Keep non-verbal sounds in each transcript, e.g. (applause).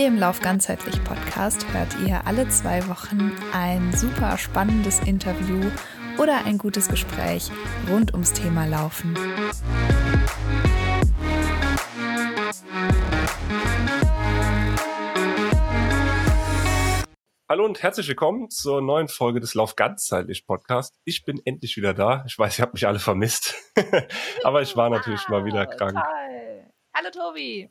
Hier im Lauf ganzheitlich Podcast hört ihr alle zwei Wochen ein super spannendes Interview oder ein gutes Gespräch rund ums Thema Laufen. Hallo und herzlich willkommen zur neuen Folge des Lauf ganzheitlich Podcast. Ich bin endlich wieder da. Ich weiß, ihr habt mich alle vermisst, (laughs) aber ich war natürlich mal wieder krank. Toll. Hallo Tobi.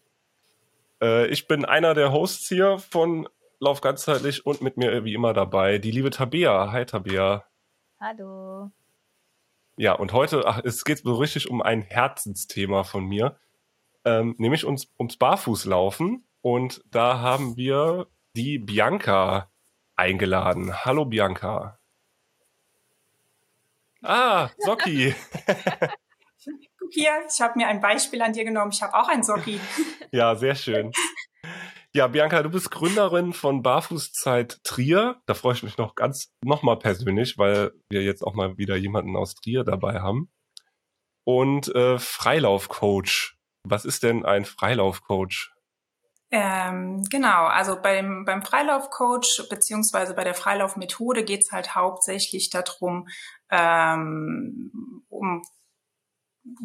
Äh, ich bin einer der Hosts hier von Lauf ganzheitlich und mit mir wie immer dabei die liebe Tabea. Hi Tabea. Hallo. Ja, und heute, ach, es geht so richtig um ein Herzensthema von mir, ähm, nämlich ums, ums Barfußlaufen. Und da haben wir die Bianca eingeladen. Hallo Bianca. Ah, Socki. (laughs) (laughs) Guck hier, ich habe mir ein Beispiel an dir genommen. Ich habe auch ein Socki. (laughs) ja, sehr schön. Ja, Bianca, du bist Gründerin von Barfußzeit Trier. Da freue ich mich noch ganz, noch mal persönlich, weil wir jetzt auch mal wieder jemanden aus Trier dabei haben. Und äh, Freilaufcoach. Was ist denn ein Freilaufcoach? Ähm, genau, also beim, beim Freilaufcoach beziehungsweise bei der Freilaufmethode geht's halt hauptsächlich darum, ähm, um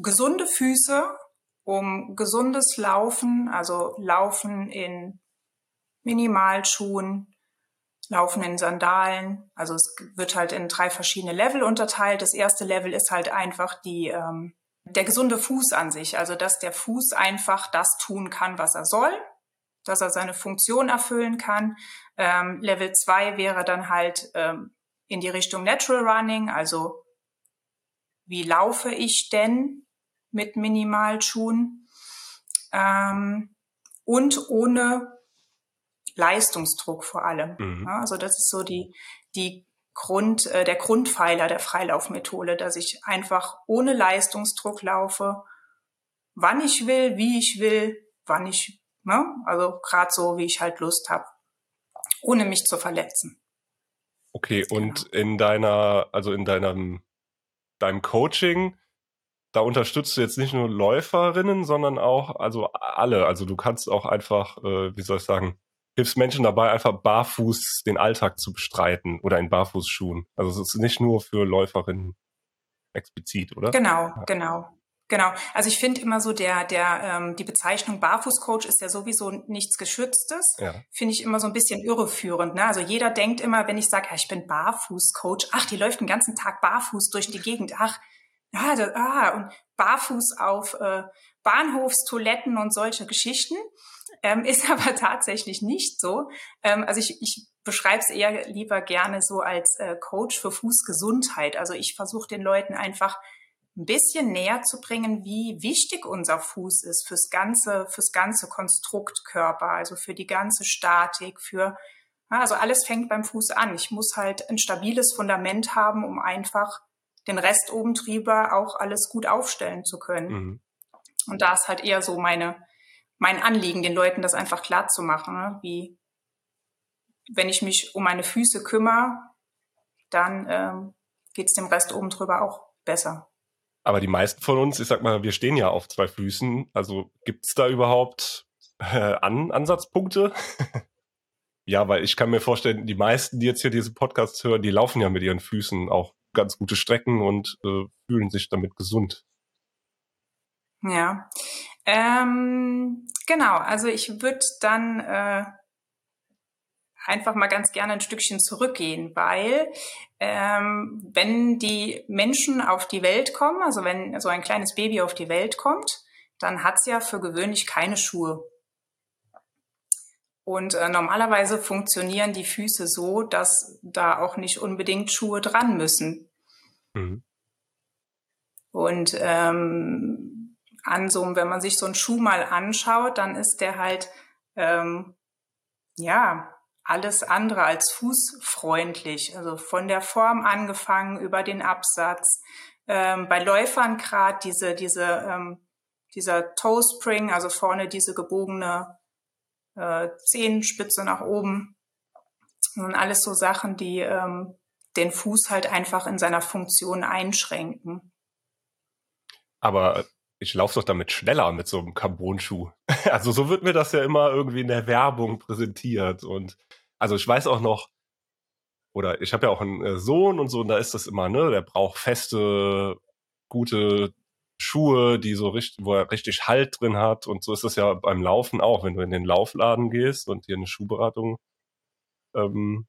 gesunde Füße, um gesundes Laufen, also Laufen in Minimalschuhen, Laufen in Sandalen. Also es wird halt in drei verschiedene Level unterteilt. Das erste Level ist halt einfach die ähm, der gesunde Fuß an sich, also dass der Fuß einfach das tun kann, was er soll, dass er seine Funktion erfüllen kann. Ähm, Level 2 wäre dann halt ähm, in die Richtung Natural Running, also wie laufe ich denn mit Minimalschuhen ähm, und ohne Leistungsdruck vor allem. Mhm. Ja, also das ist so die, die Grund, äh, der Grundpfeiler der Freilaufmethode, dass ich einfach ohne Leistungsdruck laufe, wann ich will, wie ich will, wann ich, ne? also gerade so, wie ich halt Lust habe, ohne mich zu verletzen. Okay, und genau. in deiner, also in deinem, deinem Coaching, da unterstützt du jetzt nicht nur Läuferinnen, sondern auch, also alle. Also du kannst auch einfach, äh, wie soll ich sagen, hilfst Menschen dabei, einfach barfuß den Alltag zu bestreiten oder in Barfußschuhen. Also es ist nicht nur für Läuferinnen explizit, oder? Genau, ja. genau. Genau. Also ich finde immer so der der ähm, die Bezeichnung Barfußcoach ist ja sowieso nichts Geschütztes. Ja. Finde ich immer so ein bisschen irreführend. Ne? Also jeder denkt immer, wenn ich sage, ja, ich bin Barfußcoach, ach, die läuft den ganzen Tag barfuß durch die Gegend. Ach, ja, das, ah, und barfuß auf äh, Bahnhofstoiletten und solche Geschichten. Ähm, (laughs) ist aber tatsächlich nicht so. Ähm, also ich, ich beschreibe es eher lieber gerne so als äh, Coach für Fußgesundheit. Also ich versuche den Leuten einfach ein bisschen näher zu bringen, wie wichtig unser Fuß ist fürs ganze, fürs ganze Konstrukt Körper, also für die ganze Statik, für, also alles fängt beim Fuß an. Ich muss halt ein stabiles Fundament haben, um einfach den Rest oben drüber auch alles gut aufstellen zu können. Mhm. Und da ist halt eher so meine, mein Anliegen, den Leuten das einfach klar zu machen, ne? wie wenn ich mich um meine Füße kümmere, dann ähm, geht es dem Rest oben drüber auch besser. Aber die meisten von uns, ich sag mal, wir stehen ja auf zwei Füßen. Also gibt's da überhaupt äh, An Ansatzpunkte? (laughs) ja, weil ich kann mir vorstellen, die meisten, die jetzt hier diese Podcasts hören, die laufen ja mit ihren Füßen auch ganz gute Strecken und äh, fühlen sich damit gesund. Ja, ähm, genau. Also ich würde dann äh, einfach mal ganz gerne ein Stückchen zurückgehen, weil ähm, wenn die Menschen auf die Welt kommen, also wenn so ein kleines Baby auf die Welt kommt, dann hat's ja für gewöhnlich keine Schuhe. Und äh, normalerweise funktionieren die Füße so, dass da auch nicht unbedingt Schuhe dran müssen. Mhm. Und ähm, an so, wenn man sich so einen Schuh mal anschaut, dann ist der halt ähm, ja alles andere als fußfreundlich. Also von der Form angefangen über den Absatz. Ähm, bei Läufern gerade diese diese ähm, dieser Toe Spring, also vorne diese gebogene äh, Zehenspitze nach oben. Und alles so Sachen, die ähm, den Fuß halt einfach in seiner Funktion einschränken. Aber ich laufe doch damit schneller mit so einem Carbon-Schuh. (laughs) Also so wird mir das ja immer irgendwie in der Werbung präsentiert. Und also ich weiß auch noch, oder ich habe ja auch einen äh, Sohn und so, und da ist das immer, ne, der braucht feste, gute Schuhe, die so richtig, wo er richtig Halt drin hat. Und so ist das ja beim Laufen auch, wenn du in den Laufladen gehst und dir eine Schuhberatung ähm,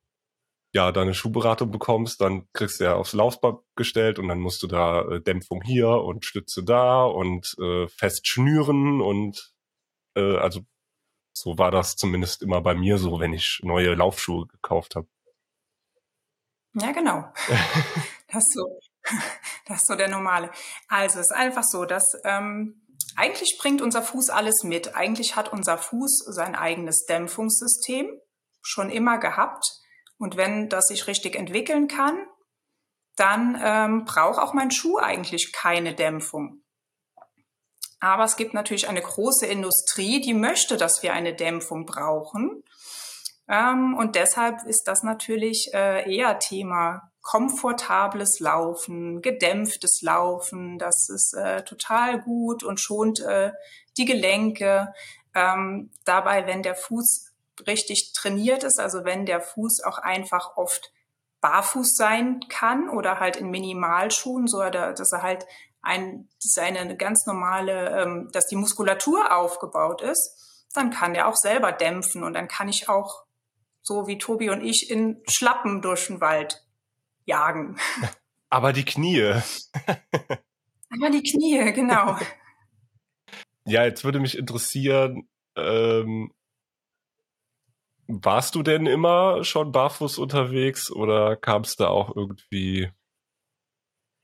ja, deine Schuhberatung bekommst, dann kriegst du ja aufs Laufband gestellt und dann musst du da äh, Dämpfung hier und Stütze da und äh, fest schnüren und äh, also so war das zumindest immer bei mir so, wenn ich neue Laufschuhe gekauft habe. Ja, genau. (laughs) das ist so, das ist so der normale. Also es ist einfach so, dass ähm, eigentlich bringt unser Fuß alles mit. Eigentlich hat unser Fuß sein eigenes Dämpfungssystem schon immer gehabt. Und wenn das sich richtig entwickeln kann, dann ähm, braucht auch mein Schuh eigentlich keine Dämpfung. Aber es gibt natürlich eine große Industrie, die möchte, dass wir eine Dämpfung brauchen. Ähm, und deshalb ist das natürlich äh, eher Thema komfortables Laufen, gedämpftes Laufen. Das ist äh, total gut und schont äh, die Gelenke. Ähm, dabei, wenn der Fuß richtig trainiert ist, also wenn der Fuß auch einfach oft barfuß sein kann oder halt in Minimalschuhen, so dass er halt ein, seine ganz normale, ähm, dass die Muskulatur aufgebaut ist, dann kann der auch selber dämpfen und dann kann ich auch so wie Tobi und ich in Schlappen durch den Wald jagen. (laughs) Aber die Knie. (laughs) Aber die Knie, genau. (laughs) Ja, jetzt würde mich interessieren, ähm, warst du denn immer schon barfuß unterwegs oder kam es da auch irgendwie,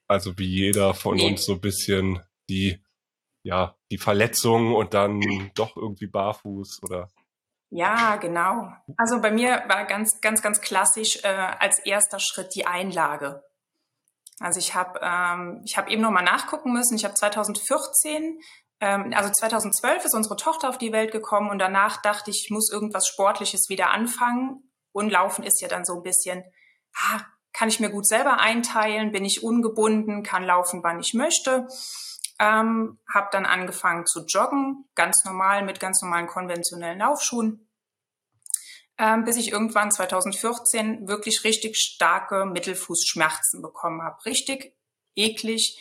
also wie jeder von nee. uns so ein bisschen die, ja, die Verletzung und dann doch irgendwie barfuß oder? Ja, genau. Also bei mir war ganz, ganz, ganz klassisch äh, als erster Schritt die Einlage. Also ich habe ähm, ich habe eben noch mal nachgucken müssen. Ich habe 2014 ähm, also 2012 ist unsere Tochter auf die Welt gekommen und danach dachte ich, ich muss irgendwas Sportliches wieder anfangen. Und Laufen ist ja dann so ein bisschen, ah, kann ich mir gut selber einteilen, bin ich ungebunden, kann laufen, wann ich möchte. Ähm, habe dann angefangen zu joggen, ganz normal mit ganz normalen konventionellen Laufschuhen, ähm, bis ich irgendwann 2014 wirklich richtig starke Mittelfußschmerzen bekommen habe. Richtig eklig,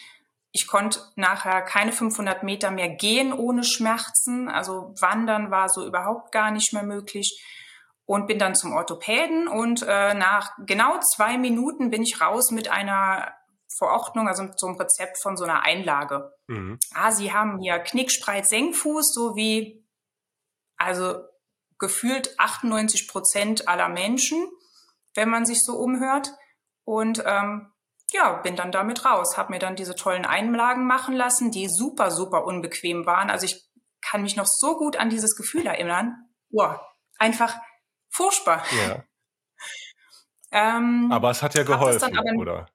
ich konnte nachher keine 500 Meter mehr gehen ohne Schmerzen. Also wandern war so überhaupt gar nicht mehr möglich. Und bin dann zum Orthopäden und äh, nach genau zwei Minuten bin ich raus mit einer Verordnung, also mit so einem Rezept von so einer Einlage. Mhm. Ah, Sie haben hier Knickspreit, Senkfuß, so wie, also gefühlt 98 Prozent aller Menschen, wenn man sich so umhört. Und ähm, ja, bin dann damit raus, habe mir dann diese tollen Einlagen machen lassen, die super, super unbequem waren. Also ich kann mich noch so gut an dieses Gefühl erinnern. Wow, einfach furchtbar. Ja. (laughs) ähm, aber es hat ja geholfen, aber, oder?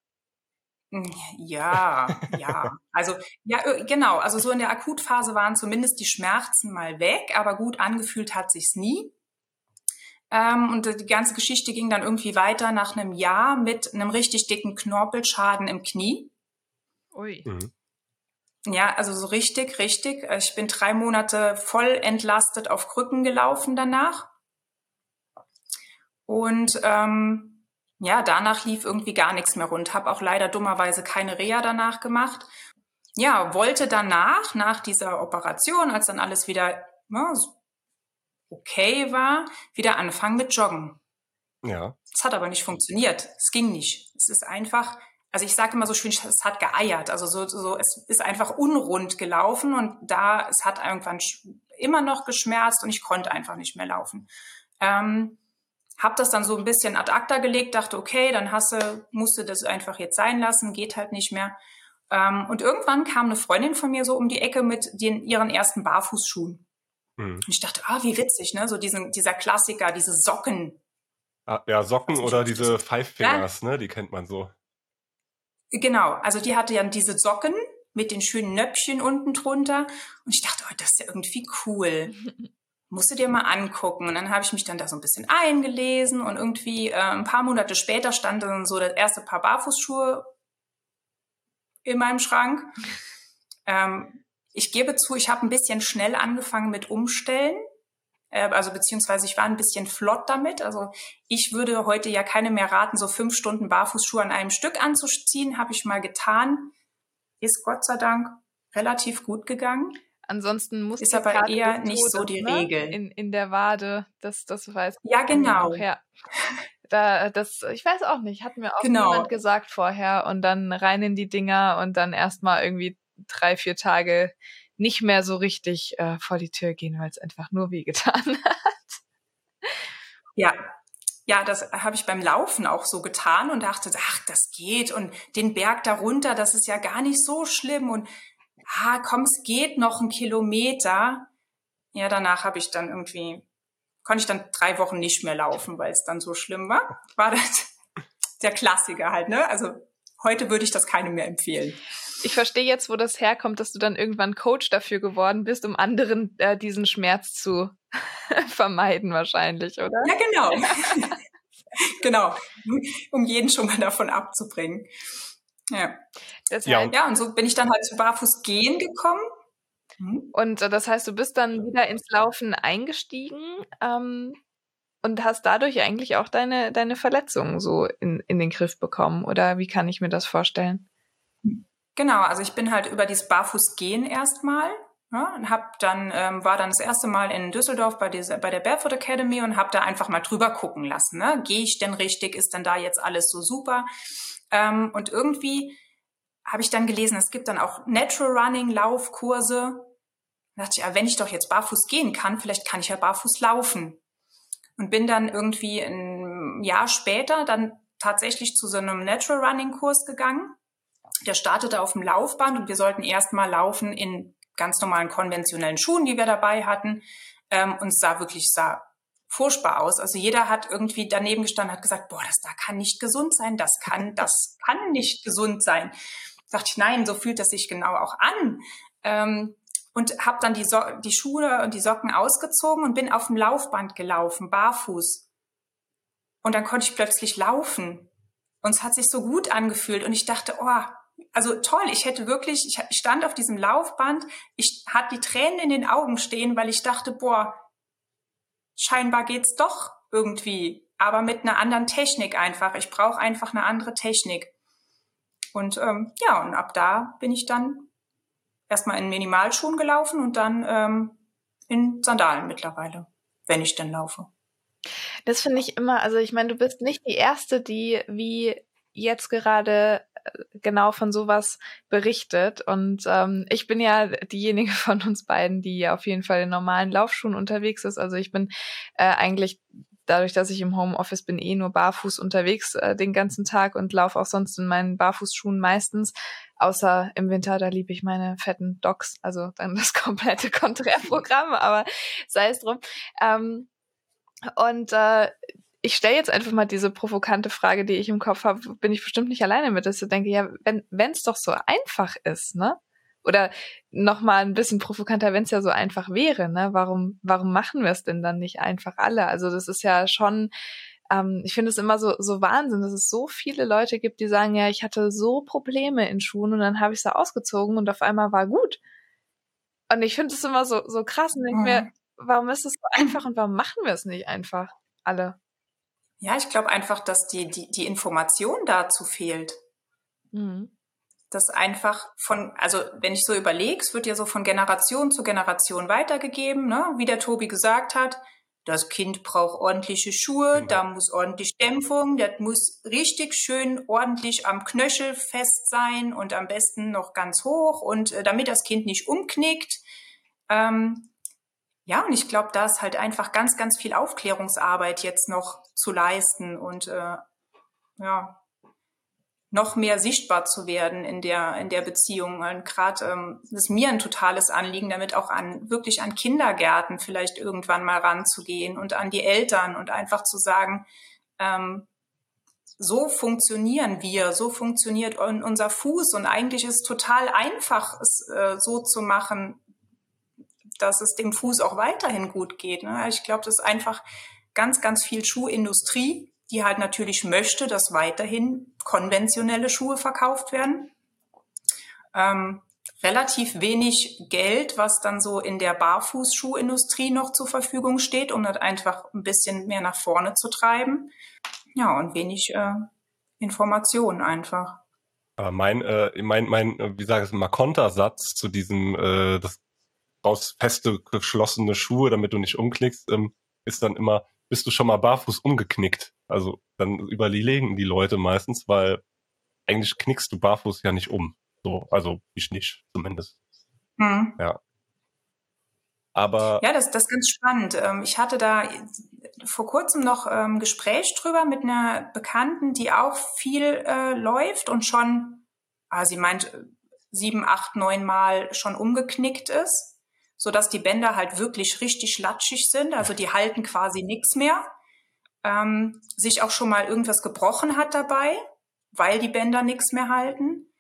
Ja, ja. Also ja, äh, genau. Also so in der Akutphase waren zumindest die Schmerzen mal weg, aber gut angefühlt hat sich's nie. Ähm, und die ganze Geschichte ging dann irgendwie weiter nach einem Jahr mit einem richtig dicken Knorpelschaden im Knie. Ui. Mhm. Ja, also so richtig, richtig. Ich bin drei Monate voll entlastet auf Krücken gelaufen danach. Und ähm, ja, danach lief irgendwie gar nichts mehr rund. Habe auch leider dummerweise keine Reha danach gemacht. Ja, wollte danach, nach dieser Operation, als dann alles wieder ja, ne, okay war, wieder anfangen mit Joggen. Ja. Es hat aber nicht funktioniert. Es ging nicht. Es ist einfach, also ich sage immer so schön, es hat geeiert. Also so, so, es ist einfach unrund gelaufen und da, es hat irgendwann immer noch geschmerzt und ich konnte einfach nicht mehr laufen. Ähm, hab das dann so ein bisschen ad acta gelegt, dachte, okay, dann hasse, musste das einfach jetzt sein lassen, geht halt nicht mehr. Ähm, und irgendwann kam eine Freundin von mir so um die Ecke mit den, ihren ersten Barfußschuhen. Mhm. Und ich dachte, ah, wie witzig, ne? So diesen, dieser Klassiker, diese Socken. Ah, ja, Socken oder diese Five Fingers, ja? ne? Die kennt man so. Genau, also die hatte ja diese Socken mit den schönen Nöpfchen unten drunter. Und ich dachte, oh, das ist ja irgendwie cool. (laughs) Musst du dir mal angucken. Und dann habe ich mich dann da so ein bisschen eingelesen und irgendwie äh, ein paar Monate später stand dann so das erste Paar Barfußschuhe in meinem Schrank. (laughs) Ähm, ich gebe zu, ich habe ein bisschen schnell angefangen mit Umstellen. Äh, also beziehungsweise ich war ein bisschen flott damit. Also ich würde heute ja keine mehr raten, so fünf Stunden Barfußschuhe an einem Stück anzuziehen. Habe ich mal getan. Ist Gott sei Dank relativ gut gegangen. Ansonsten muss ist aber eher nicht so die ne? Regel in, in der Wade. Das das weiß. Ja genau. Auch, ja. Da, das, ich weiß auch nicht, hat mir auch genau. niemand gesagt vorher und dann rein in die Dinger und dann erstmal irgendwie drei, vier Tage nicht mehr so richtig äh, vor die Tür gehen, weil es einfach nur wehgetan (laughs) hat. Ja, ja, das habe ich beim Laufen auch so getan und dachte, ach, das geht und den Berg darunter, das ist ja gar nicht so schlimm und ah, komm, es geht noch ein Kilometer. Ja, danach habe ich dann irgendwie, konnte ich dann drei Wochen nicht mehr laufen, weil es dann so schlimm war. War das (laughs) der Klassiker halt, ne? Also heute würde ich das keinem mehr empfehlen ich verstehe jetzt, wo das herkommt, dass du dann irgendwann Coach dafür geworden bist, um anderen äh, diesen Schmerz zu (laughs) vermeiden wahrscheinlich, oder? Ja, genau. (laughs) (laughs) genau. Um jeden schon mal davon abzubringen. Ja. Das ja. ja, und so bin ich dann halt zu Barfuß gehen gekommen. Mhm. Und äh, das heißt, du bist dann wieder ins Laufen eingestiegen ähm, und hast dadurch eigentlich auch deine, deine Verletzungen so in, in den Griff bekommen. Oder wie kann ich mir das vorstellen? Genau, also ich bin halt über dieses Barfußgehen erstmal ja, und hab dann ähm, war dann das erste Mal in Düsseldorf bei dieser bei der Barefoot Academy und habe da einfach mal drüber gucken lassen. Ne? Gehe ich denn richtig? Ist denn da jetzt alles so super? Ähm, und irgendwie habe ich dann gelesen, es gibt dann auch Natural Running Laufkurse. Da dachte ich, ja, wenn ich doch jetzt barfuß gehen kann, vielleicht kann ich ja barfuß laufen. Und bin dann irgendwie ein Jahr später dann tatsächlich zu so einem Natural Running Kurs gegangen der startete auf dem Laufband und wir sollten erstmal laufen in ganz normalen konventionellen Schuhen, die wir dabei hatten. Ähm, und es sah wirklich sah furchtbar aus. Also jeder hat irgendwie daneben gestanden, hat gesagt, boah, das da kann nicht gesund sein, das kann, das kann nicht gesund sein. Dachte ich, nein, so fühlt das sich genau auch an. Ähm, und habe dann die, so die Schuhe und die Socken ausgezogen und bin auf dem Laufband gelaufen, barfuß. Und dann konnte ich plötzlich laufen. Und es hat sich so gut angefühlt. Und ich dachte, oh, also toll, ich hätte wirklich, ich stand auf diesem Laufband, ich hatte die Tränen in den Augen stehen, weil ich dachte, boah, scheinbar geht's doch irgendwie, aber mit einer anderen Technik einfach. Ich brauche einfach eine andere Technik. Und ähm, ja, und ab da bin ich dann erstmal in Minimalschuhen gelaufen und dann ähm, in Sandalen mittlerweile, wenn ich denn laufe. Das finde ich immer, also ich meine, du bist nicht die Erste, die wie jetzt gerade genau von sowas berichtet. Und ähm, ich bin ja diejenige von uns beiden, die auf jeden Fall in normalen Laufschuhen unterwegs ist. Also ich bin äh, eigentlich dadurch, dass ich im Homeoffice bin, eh nur barfuß unterwegs äh, den ganzen Tag und laufe auch sonst in meinen Barfußschuhen meistens. Außer im Winter, da liebe ich meine fetten Docs, also dann das (laughs) komplette Konträrprogramm, aber sei es drum. Ähm, und äh, ich stelle jetzt einfach mal diese provokante Frage, die ich im Kopf habe, bin ich bestimmt nicht alleine mit, dass ich denke, ja, wenn es doch so einfach ist, ne? Oder noch mal ein bisschen provokanter, wenn es ja so einfach wäre, ne? Warum, warum machen wir es denn dann nicht einfach alle? Also das ist ja schon, ähm, ich finde es immer so, so Wahnsinn, dass es so viele Leute gibt, die sagen, ja, ich hatte so Probleme in Schuhen und dann habe ich sie ausgezogen und auf einmal war gut. Und ich finde es immer so, so krass und denke mhm. mir, warum ist es so einfach und warum machen wir es nicht einfach alle? Ja, ich glaube einfach, dass die, die, die Information dazu fehlt. Mhm. Das einfach von, also wenn ich so überlege, es wird ja so von Generation zu Generation weitergegeben, ne? wie der Tobi gesagt hat, das Kind braucht ordentliche Schuhe, genau. da muss ordentlich Dämpfung, das muss richtig schön ordentlich am Knöchel fest sein und am besten noch ganz hoch und äh, damit das Kind nicht umknickt. Ähm, ja, und ich glaube, da ist halt einfach ganz, ganz viel Aufklärungsarbeit jetzt noch zu leisten und äh, ja, noch mehr sichtbar zu werden in der, in der Beziehung. Und gerade ähm, ist mir ein totales Anliegen, damit auch an wirklich an Kindergärten vielleicht irgendwann mal ranzugehen und an die Eltern und einfach zu sagen, ähm, so funktionieren wir, so funktioniert unser Fuß und eigentlich ist es total einfach, es äh, so zu machen, dass es dem Fuß auch weiterhin gut geht. Ne? Ich glaube, das ist einfach ganz, ganz viel Schuhindustrie, die halt natürlich möchte, dass weiterhin konventionelle Schuhe verkauft werden. Ähm, relativ wenig Geld, was dann so in der Barfußschuhindustrie noch zur Verfügung steht, um das einfach ein bisschen mehr nach vorne zu treiben. Ja, und wenig äh, Informationen einfach. Aber mein, äh, mein, mein, äh, wie sage ich mal, Kontersatz zu diesem, äh, das aus feste geschlossene Schuhe, damit du nicht umknickst, ähm, ist dann immer, bist du schon mal barfuß umgeknickt? Also dann überlegen die Leute meistens, weil eigentlich knickst du barfuß ja nicht um. So, also ich nicht, zumindest. Mhm. Ja. Aber. Ja, das, das ist ganz spannend. Ähm, ich hatte da vor kurzem noch ähm, Gespräch drüber mit einer Bekannten, die auch viel äh, läuft und schon, ah, sie meint, sieben, acht, neun Mal schon umgeknickt ist, so dass die Bänder halt wirklich richtig latschig sind. Also die halten quasi nichts mehr. Ähm, sich auch schon mal irgendwas gebrochen hat dabei, weil die Bänder nichts mehr halten.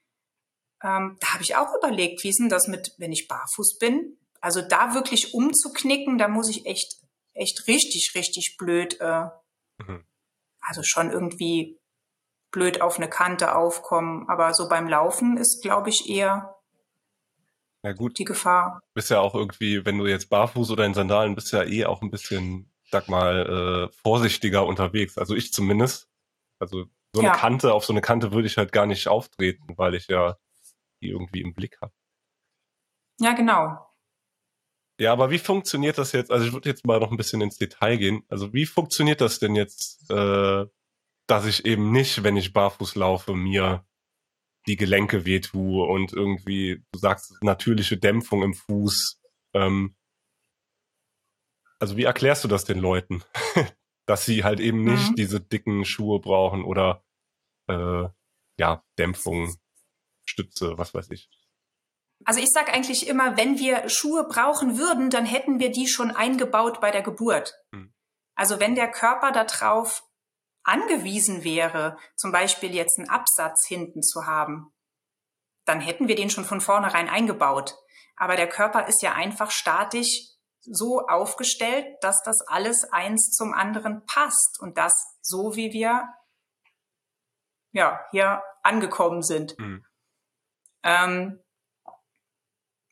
Ähm, da habe ich auch überlegt, wie ist denn das mit, wenn ich barfuß bin? Also da wirklich umzuknicken, da muss ich echt, echt richtig, richtig blöd, äh, mhm. also schon irgendwie blöd auf eine Kante aufkommen. Aber so beim Laufen ist, glaube ich, eher ja, gut. die Gefahr. Bist ja auch irgendwie, wenn du jetzt barfuß oder in Sandalen bist, ja eh auch ein bisschen, sag mal, äh, vorsichtiger unterwegs. Also ich zumindest. Also so eine ja. Kante, auf so eine Kante würde ich halt gar nicht auftreten, weil ich ja die irgendwie im Blick habe. Ja, genau. Ja, aber wie funktioniert das jetzt? Also ich würde jetzt mal noch ein bisschen ins Detail gehen. Also wie funktioniert das denn jetzt, äh, dass ich eben nicht, wenn ich barfuß laufe, mir die Gelenke wehtue und irgendwie, du sagst, natürliche Dämpfung im Fuß. Ähm, also wie erklärst du das den Leuten? (laughs) dass sie halt eben nicht mhm. diese dicken Schuhe brauchen oder äh, ja, Dämpfung, Stütze, was weiß ich. Also ich sage eigentlich immer, wenn wir Schuhe brauchen würden, dann hätten wir die schon eingebaut bei der Geburt. Hm. Also wenn der Körper darauf angewiesen wäre, zum Beispiel jetzt einen Absatz hinten zu haben, dann hätten wir den schon von vornherein eingebaut. Aber der Körper ist ja einfach statisch so aufgestellt, dass das alles eins zum anderen passt und das so, wie wir ja hier angekommen sind. Mhm. Ähm,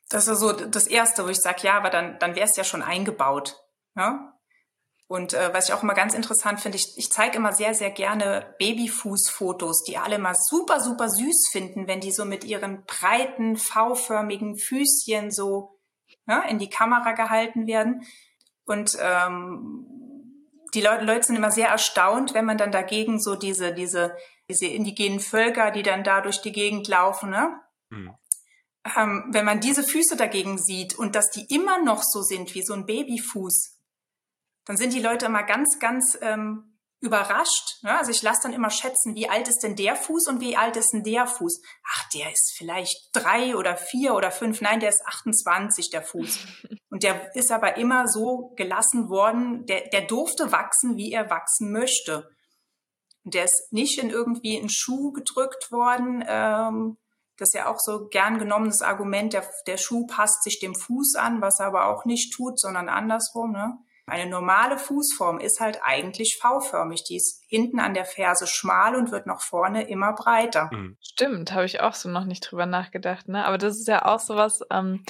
das ist so das Erste, wo ich sage, ja, aber dann, dann wäre es ja schon eingebaut. Ja? Und äh, was ich auch immer ganz interessant finde, ich, ich zeige immer sehr, sehr gerne Babyfußfotos, die alle mal super, super süß finden, wenn die so mit ihren breiten, V-förmigen Füßchen so ja, in die Kamera gehalten werden. Und ähm, die Leute, Leute sind immer sehr erstaunt, wenn man dann dagegen so diese, diese, diese indigenen Völker, die dann da durch die Gegend laufen, ne? Mhm ähm, wenn man diese Füße dagegen sieht und dass die immer noch so sind wie so ein Babyfuß, dann sind die Leute immer ganz, ganz ähm, überrascht. Ne? Also ich lasse dann immer schätzen, wie alt ist denn der Fuß und wie alt ist denn der Fuß? Ach, der ist vielleicht drei oder vier oder fünf. Nein, der ist 28, der Fuß. (laughs) Und der ist aber immer so gelassen worden, der, der durfte wachsen, wie er wachsen möchte. Und der ist nicht in irgendwie einen Schuh gedrückt worden, ähm, das ist ja auch so gern genommenes Argument, der, der Schuh passt sich dem Fuß an, was er aber auch nicht tut, sondern andersrum. Ne? Eine normale Fußform ist halt eigentlich V-förmig. Die ist hinten an der Ferse schmal und wird nach vorne immer breiter. Mhm. Stimmt, habe ich auch so noch nicht drüber nachgedacht. Ne? Aber das ist ja auch sowas, ähm,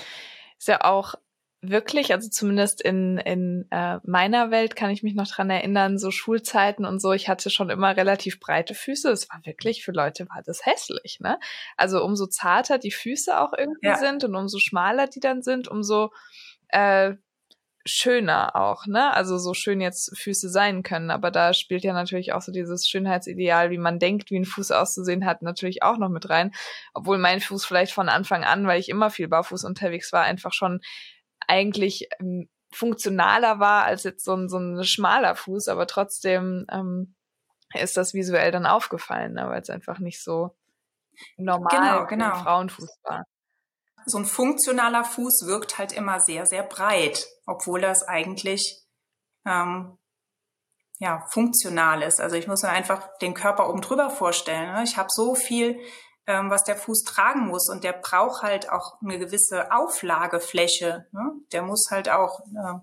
ist ja auch wirklich, also zumindest in, in äh, meiner Welt kann ich mich noch dran erinnern, so Schulzeiten und so, ich hatte schon immer relativ breite Füße. Es war wirklich, für Leute war das hässlich, ne? Also umso zarter die Füße auch irgendwie ja. sind und umso schmaler die dann sind, umso äh, schöner auch, ne? Also so schön jetzt Füße sein können, aber da spielt ja natürlich auch so dieses Schönheitsideal, wie man denkt, wie ein Fuß auszusehen hat, natürlich auch noch mit rein. Obwohl mein Fuß vielleicht von Anfang an, weil ich immer viel barfuß unterwegs war, einfach schon eigentlich ähm, funktionaler war als jetzt so ein, so ein schmaler Fuß, aber trotzdem ähm, ist das visuell dann aufgefallen, ne, weil es einfach nicht so normal genau, genau. Frauenfuß war. So ein funktionaler Fuß wirkt halt immer sehr, sehr breit, obwohl das eigentlich ähm, ja funktional ist. Also ich muss mir einfach den Körper oben drüber vorstellen. Ne? Ich habe so viel ähm, was der Fuß tragen muss. Und der braucht halt auch eine gewisse Auflagefläche. Ne? Der muss halt auch äh,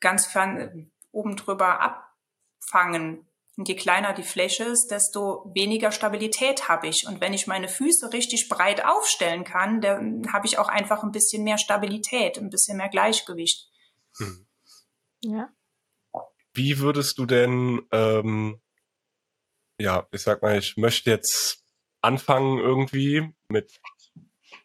ganz fern oben drüber abfangen. Und je kleiner die Fläche ist, desto weniger Stabilität habe ich. Und wenn ich meine Füße richtig breit aufstellen kann, dann habe ich auch einfach ein bisschen mehr Stabilität, ein bisschen mehr Gleichgewicht. Hm. Ja. Wie würdest du denn, ähm, ja, ich sag mal, ich möchte jetzt anfangen irgendwie mit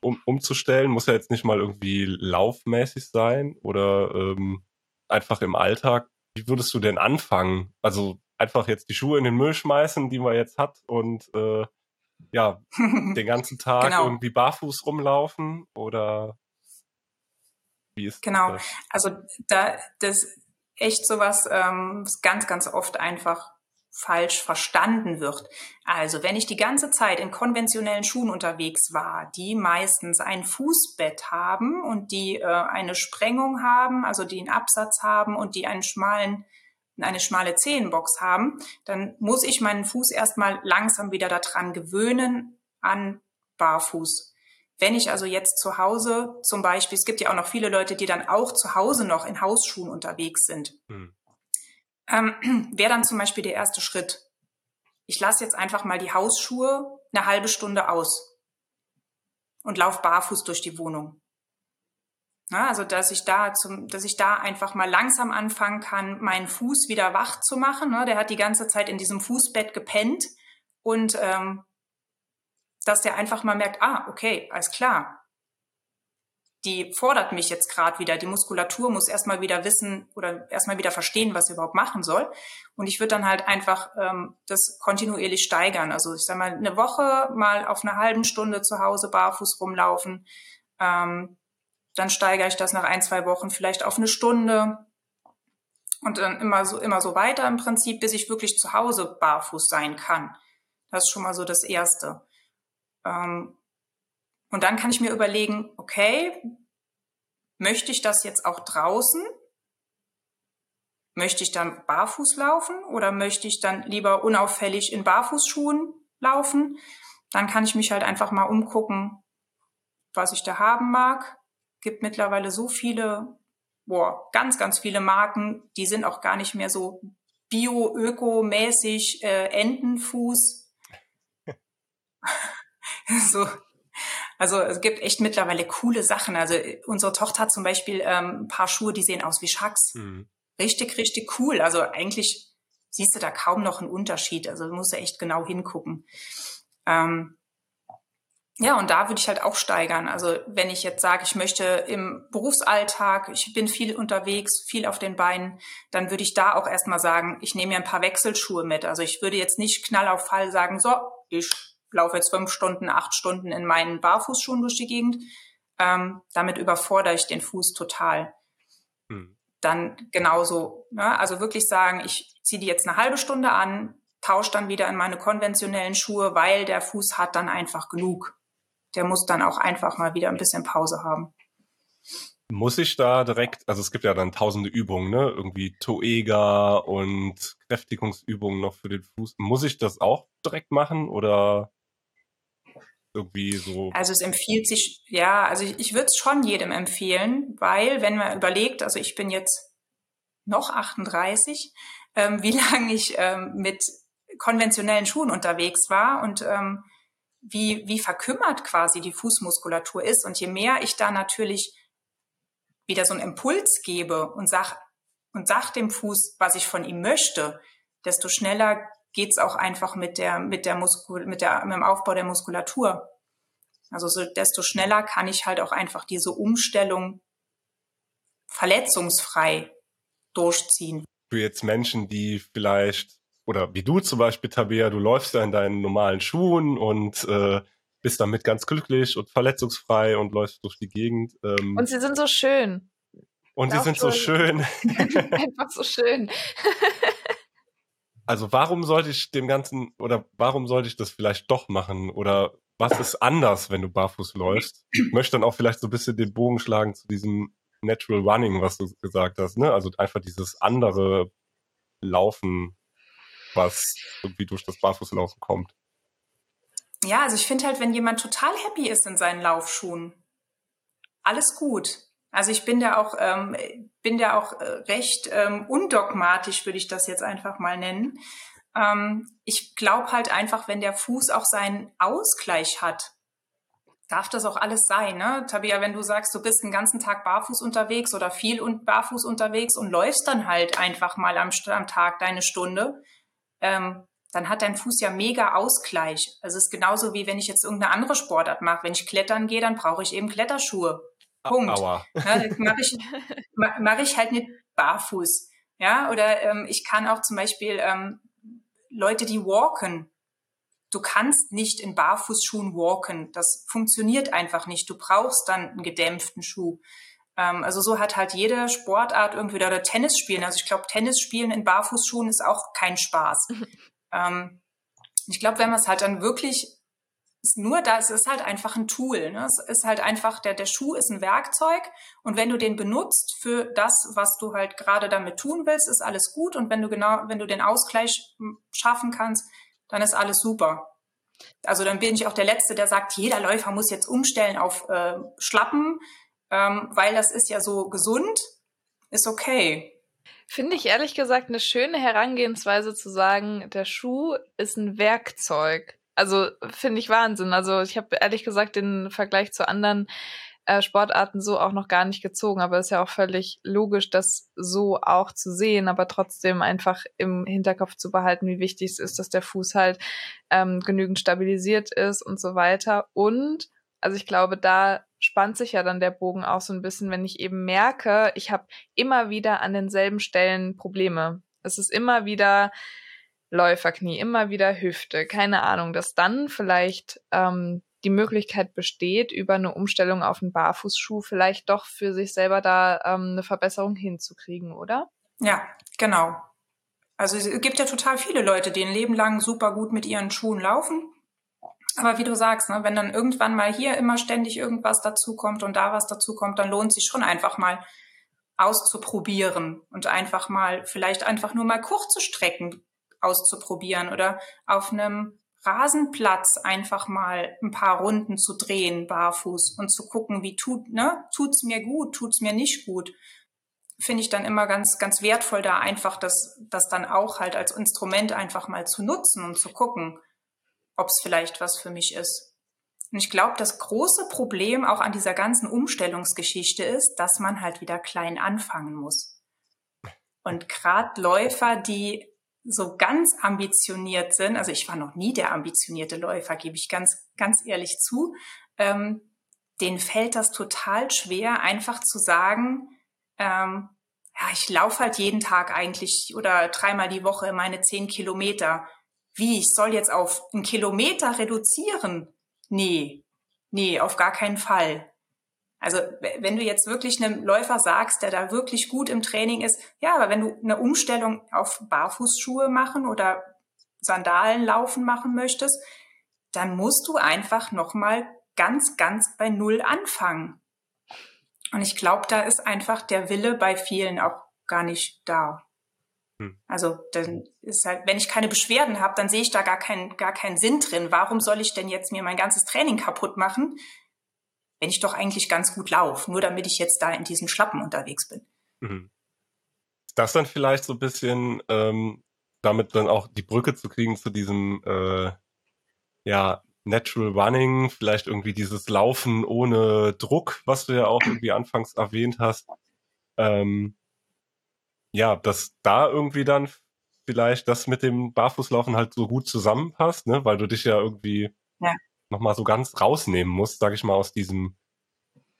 um, umzustellen, muss ja jetzt nicht mal irgendwie laufmäßig sein oder ähm, einfach im Alltag. Wie würdest du denn anfangen? Also einfach jetzt die Schuhe in den Müll schmeißen, die man jetzt hat und äh, ja, (laughs) den ganzen Tag genau. irgendwie barfuß rumlaufen oder wie ist genau. das? Genau, also da das echt sowas ähm, ganz, ganz oft einfach falsch verstanden wird. Also wenn ich die ganze Zeit in konventionellen Schuhen unterwegs war, die meistens ein Fußbett haben und die äh, eine Sprengung haben, also die einen Absatz haben und die einen schmalen eine schmale Zehenbox haben, dann muss ich meinen Fuß erstmal langsam wieder daran gewöhnen an Barfuß. Wenn ich also jetzt zu Hause zum Beispiel, es gibt ja auch noch viele Leute, die dann auch zu Hause noch in Hausschuhen unterwegs sind, hm. ähm, (clears throat) wäre dann zum Beispiel der erste Schritt. Ich lasse jetzt einfach mal die Hausschuhe eine halbe Stunde aus und lauf barfuß durch die Wohnung. Ja, also dass ich da zum, dass ich da einfach mal langsam anfangen kann, meinen Fuß wieder wach zu machen. Ne? Der hat die ganze Zeit in diesem Fußbett gepennt und ähm, dass der einfach mal merkt, ah, okay, alles klar. Die fordert mich jetzt gerade wieder. Die Muskulatur muss erstmal wieder wissen oder erstmal wieder verstehen, was sie überhaupt machen soll. Und ich würde dann halt einfach ähm, das kontinuierlich steigern. Also ich sag mal, eine Woche mal auf einer halben Stunde zu Hause barfuß rumlaufen. Ähm, dann steigere ich das nach ein, zwei Wochen vielleicht auf eine Stunde und dann immer so, immer so weiter im Prinzip, bis ich wirklich zu Hause barfuß sein kann. Das ist schon mal so das Erste. Ähm, und dann kann ich mir überlegen, okay, möchte ich das jetzt auch draußen? Möchte ich dann barfuß laufen oder möchte ich dann lieber unauffällig in Barfußschuhen laufen? Dann kann ich mich halt einfach mal umgucken, was ich da haben mag gibt mittlerweile so viele, boah, ganz, ganz viele Marken, die sind auch gar nicht mehr so bio-öko-mäßig äh, Entenfuß. (laughs) so. Also es gibt echt mittlerweile coole Sachen. Also unsere Tochter hat zum Beispiel ähm, ein paar Schuhe, die sehen aus wie Schacks. Mhm. Richtig, richtig cool. Also eigentlich siehst du da kaum noch einen Unterschied. Also du musst du echt genau hingucken. Ähm, ja, und da würde ich halt auch steigern. Also wenn ich jetzt sage, ich möchte im Berufsalltag, ich bin viel unterwegs, viel auf den Beinen, dann würde ich da auch erstmal sagen, ich nehme mir ein paar Wechselschuhe mit. Also ich würde jetzt nicht knall auf Fall sagen, so, ich laufe jetzt fünf Stunden, acht Stunden in meinen Barfußschuhen durch die Gegend. Ähm, damit überfordere ich den Fuß total. Hm. Dann genauso, ne? also wirklich sagen, ich ziehe die jetzt eine halbe Stunde an, tausche dann wieder in meine konventionellen Schuhe, weil der Fuß hat dann einfach genug der muss dann auch einfach mal wieder ein bisschen Pause haben. Muss ich da direkt, also es gibt ja dann tausende Übungen, ne? Irgendwie Toega und Kräftigungsübungen noch für den Fuß. Muss ich das auch direkt machen oder irgendwie so? Also es empfiehlt sich, ja, also ich, ich würde es schon jedem empfehlen, weil wenn man überlegt, also ich bin jetzt noch 38, ähm, wie (laughs) lange ich ähm, mit konventionellen Schuhen unterwegs war und ähm, wie, wie verkümmert quasi die Fußmuskulatur ist. Und je mehr ich da natürlich wieder so einen Impuls gebe und sag, und sag dem Fuß, was ich von ihm möchte, desto schneller geht's auch einfach mit der, mit der Muskul, mit der, mit dem Aufbau der Muskulatur. Also so, desto schneller kann ich halt auch einfach diese Umstellung verletzungsfrei durchziehen. Für jetzt Menschen, die vielleicht oder wie du zum Beispiel, Tabea, du läufst ja in deinen normalen Schuhen und äh, bist damit ganz glücklich und verletzungsfrei und läufst durch die Gegend. Ähm, und sie sind so schön. Und sie sind so schön. (laughs) Einfach so schön. also warum sollte ich dem Ganzen oder warum sollte ich das vielleicht doch machen? Oder was ist anders, wenn du barfuß läufst? Ich möchte dann auch vielleicht so ein bisschen den Bogen schlagen zu diesem Natural Running, was du gesagt hast, ne? Also einfach dieses andere Laufen was irgendwie durch das Barfußlaufen kommt. Ja, also ich finde halt, wenn jemand total happy ist in seinen Laufschuhen, alles gut. Also ich bin da auch, ähm, bin da auch äh, recht ähm, undogmatisch, würde ich das jetzt einfach mal nennen. Ähm, ich glaube halt einfach, wenn der Fuß auch seinen Ausgleich hat, darf das auch alles sein. Ne? Tabia, wenn du sagst, du bist den ganzen Tag barfuß unterwegs oder viel und barfuß unterwegs und läufst dann halt einfach mal am, am Tag deine Stunde, ähm, dann hat dein Fuß ja mega Ausgleich. Also es ist genauso wie wenn ich jetzt irgendeine andere Sportart mache. Wenn ich klettern gehe, dann brauche ich eben Kletterschuhe. Punkt. Aua. Ja, mache ich, mach ich halt nicht barfuß. Ja, oder ähm, ich kann auch zum Beispiel ähm, Leute, die walken. Du kannst nicht in Barfußschuhen walken. Das funktioniert einfach nicht. Du brauchst dann einen gedämpften Schuh. Ähm, also so hat halt jede Sportart irgendwie oder Tennis spielen. Also ich glaube, Tennis spielen in Barfußschuhen ist auch kein Spaß. (laughs) ähm, ich glaube, wenn man es halt dann wirklich ist nur da, es ist halt einfach ein Tool. Ne? Es ist halt einfach, der, der Schuh ist ein Werkzeug und wenn du den benutzt für das, was du halt gerade damit tun willst, ist alles gut und wenn du genau, wenn du den Ausgleich schaffen kannst, dann ist alles super. Also dann bin ich auch der Letzte, der sagt, jeder Läufer muss jetzt umstellen auf äh, Schlappen, ähm, weil das ist ja so gesund, ist okay. Finde ich ehrlich gesagt eine schöne Herangehensweise zu sagen, der Schuh ist ein Werkzeug. Also finde ich Wahnsinn. Also ich habe ehrlich gesagt den Vergleich zu anderen äh, Sportarten so auch noch gar nicht gezogen, aber ist ja auch völlig logisch, das so auch zu sehen, aber trotzdem einfach im Hinterkopf zu behalten, wie wichtig es ist, dass der Fuß halt ähm, genügend stabilisiert ist und so weiter. Und also ich glaube, da spannt sich ja dann der Bogen auch so ein bisschen, wenn ich eben merke, ich habe immer wieder an denselben Stellen Probleme. Es ist immer wieder Läuferknie, immer wieder Hüfte, keine Ahnung, dass dann vielleicht ähm, die Möglichkeit besteht, über eine Umstellung auf einen Barfußschuh vielleicht doch für sich selber da ähm, eine Verbesserung hinzukriegen, oder? Ja, genau. Also es gibt ja total viele Leute, die ein Leben lang super gut mit ihren Schuhen laufen. Aber wie du sagst, ne, wenn dann irgendwann mal hier immer ständig irgendwas dazukommt und da was dazukommt, dann lohnt sich schon einfach mal auszuprobieren und einfach mal, vielleicht einfach nur mal kurze Strecken auszuprobieren oder auf einem Rasenplatz einfach mal ein paar Runden zu drehen, barfuß und zu gucken, wie tut, ne, tut's mir gut, tut's mir nicht gut. Finde ich dann immer ganz, ganz wertvoll, da einfach das, das dann auch halt als Instrument einfach mal zu nutzen und zu gucken, ob es vielleicht was für mich ist. Und ich glaube, das große Problem auch an dieser ganzen Umstellungsgeschichte ist, dass man halt wieder klein anfangen muss. Und gerade Läufer, die so ganz ambitioniert sind, also ich war noch nie der ambitionierte Läufer, gebe ich ganz, ganz ehrlich zu, ähm, denen fällt das total schwer, einfach zu sagen, ähm, ja, ich laufe halt jeden Tag eigentlich oder dreimal die Woche meine zehn Kilometer. Wie, ich soll jetzt auf einen Kilometer reduzieren? Nee, nee, auf gar keinen Fall. Also wenn du jetzt wirklich einem Läufer sagst, der da wirklich gut im Training ist, ja, aber wenn du eine Umstellung auf Barfußschuhe machen oder Sandalen laufen machen möchtest, dann musst du einfach nochmal ganz, ganz bei Null anfangen. Und ich glaube, da ist einfach der Wille bei vielen auch gar nicht da. Hm. Also dann ist halt, wenn ich keine Beschwerden habe, dann sehe ich da gar keinen gar keinen Sinn drin. Warum soll ich denn jetzt mir mein ganzes Training kaputt machen, wenn ich doch eigentlich ganz gut laufe, nur damit ich jetzt da in diesen Schlappen unterwegs bin. Mhm. Ist das dann vielleicht so ein bisschen, ähm, damit dann auch die Brücke zu kriegen zu diesem, äh, ja, Natural Running, vielleicht irgendwie dieses Laufen ohne Druck, was du ja auch irgendwie anfangs erwähnt hast. Ähm, ja, dass da irgendwie dann vielleicht das mit dem Barfußlaufen halt so gut zusammenpasst, ne? Weil du dich ja irgendwie ja nochmal so ganz rausnehmen muss, sage ich mal, aus diesem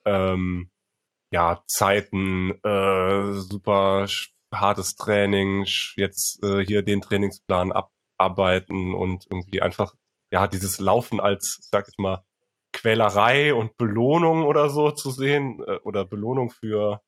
ähm, ja, Zeiten, äh, super hartes Training, jetzt äh, hier den Trainingsplan abarbeiten und irgendwie einfach, ja, dieses Laufen als, sag ich mal, Quälerei und Belohnung oder so zu sehen, äh, oder Belohnung für,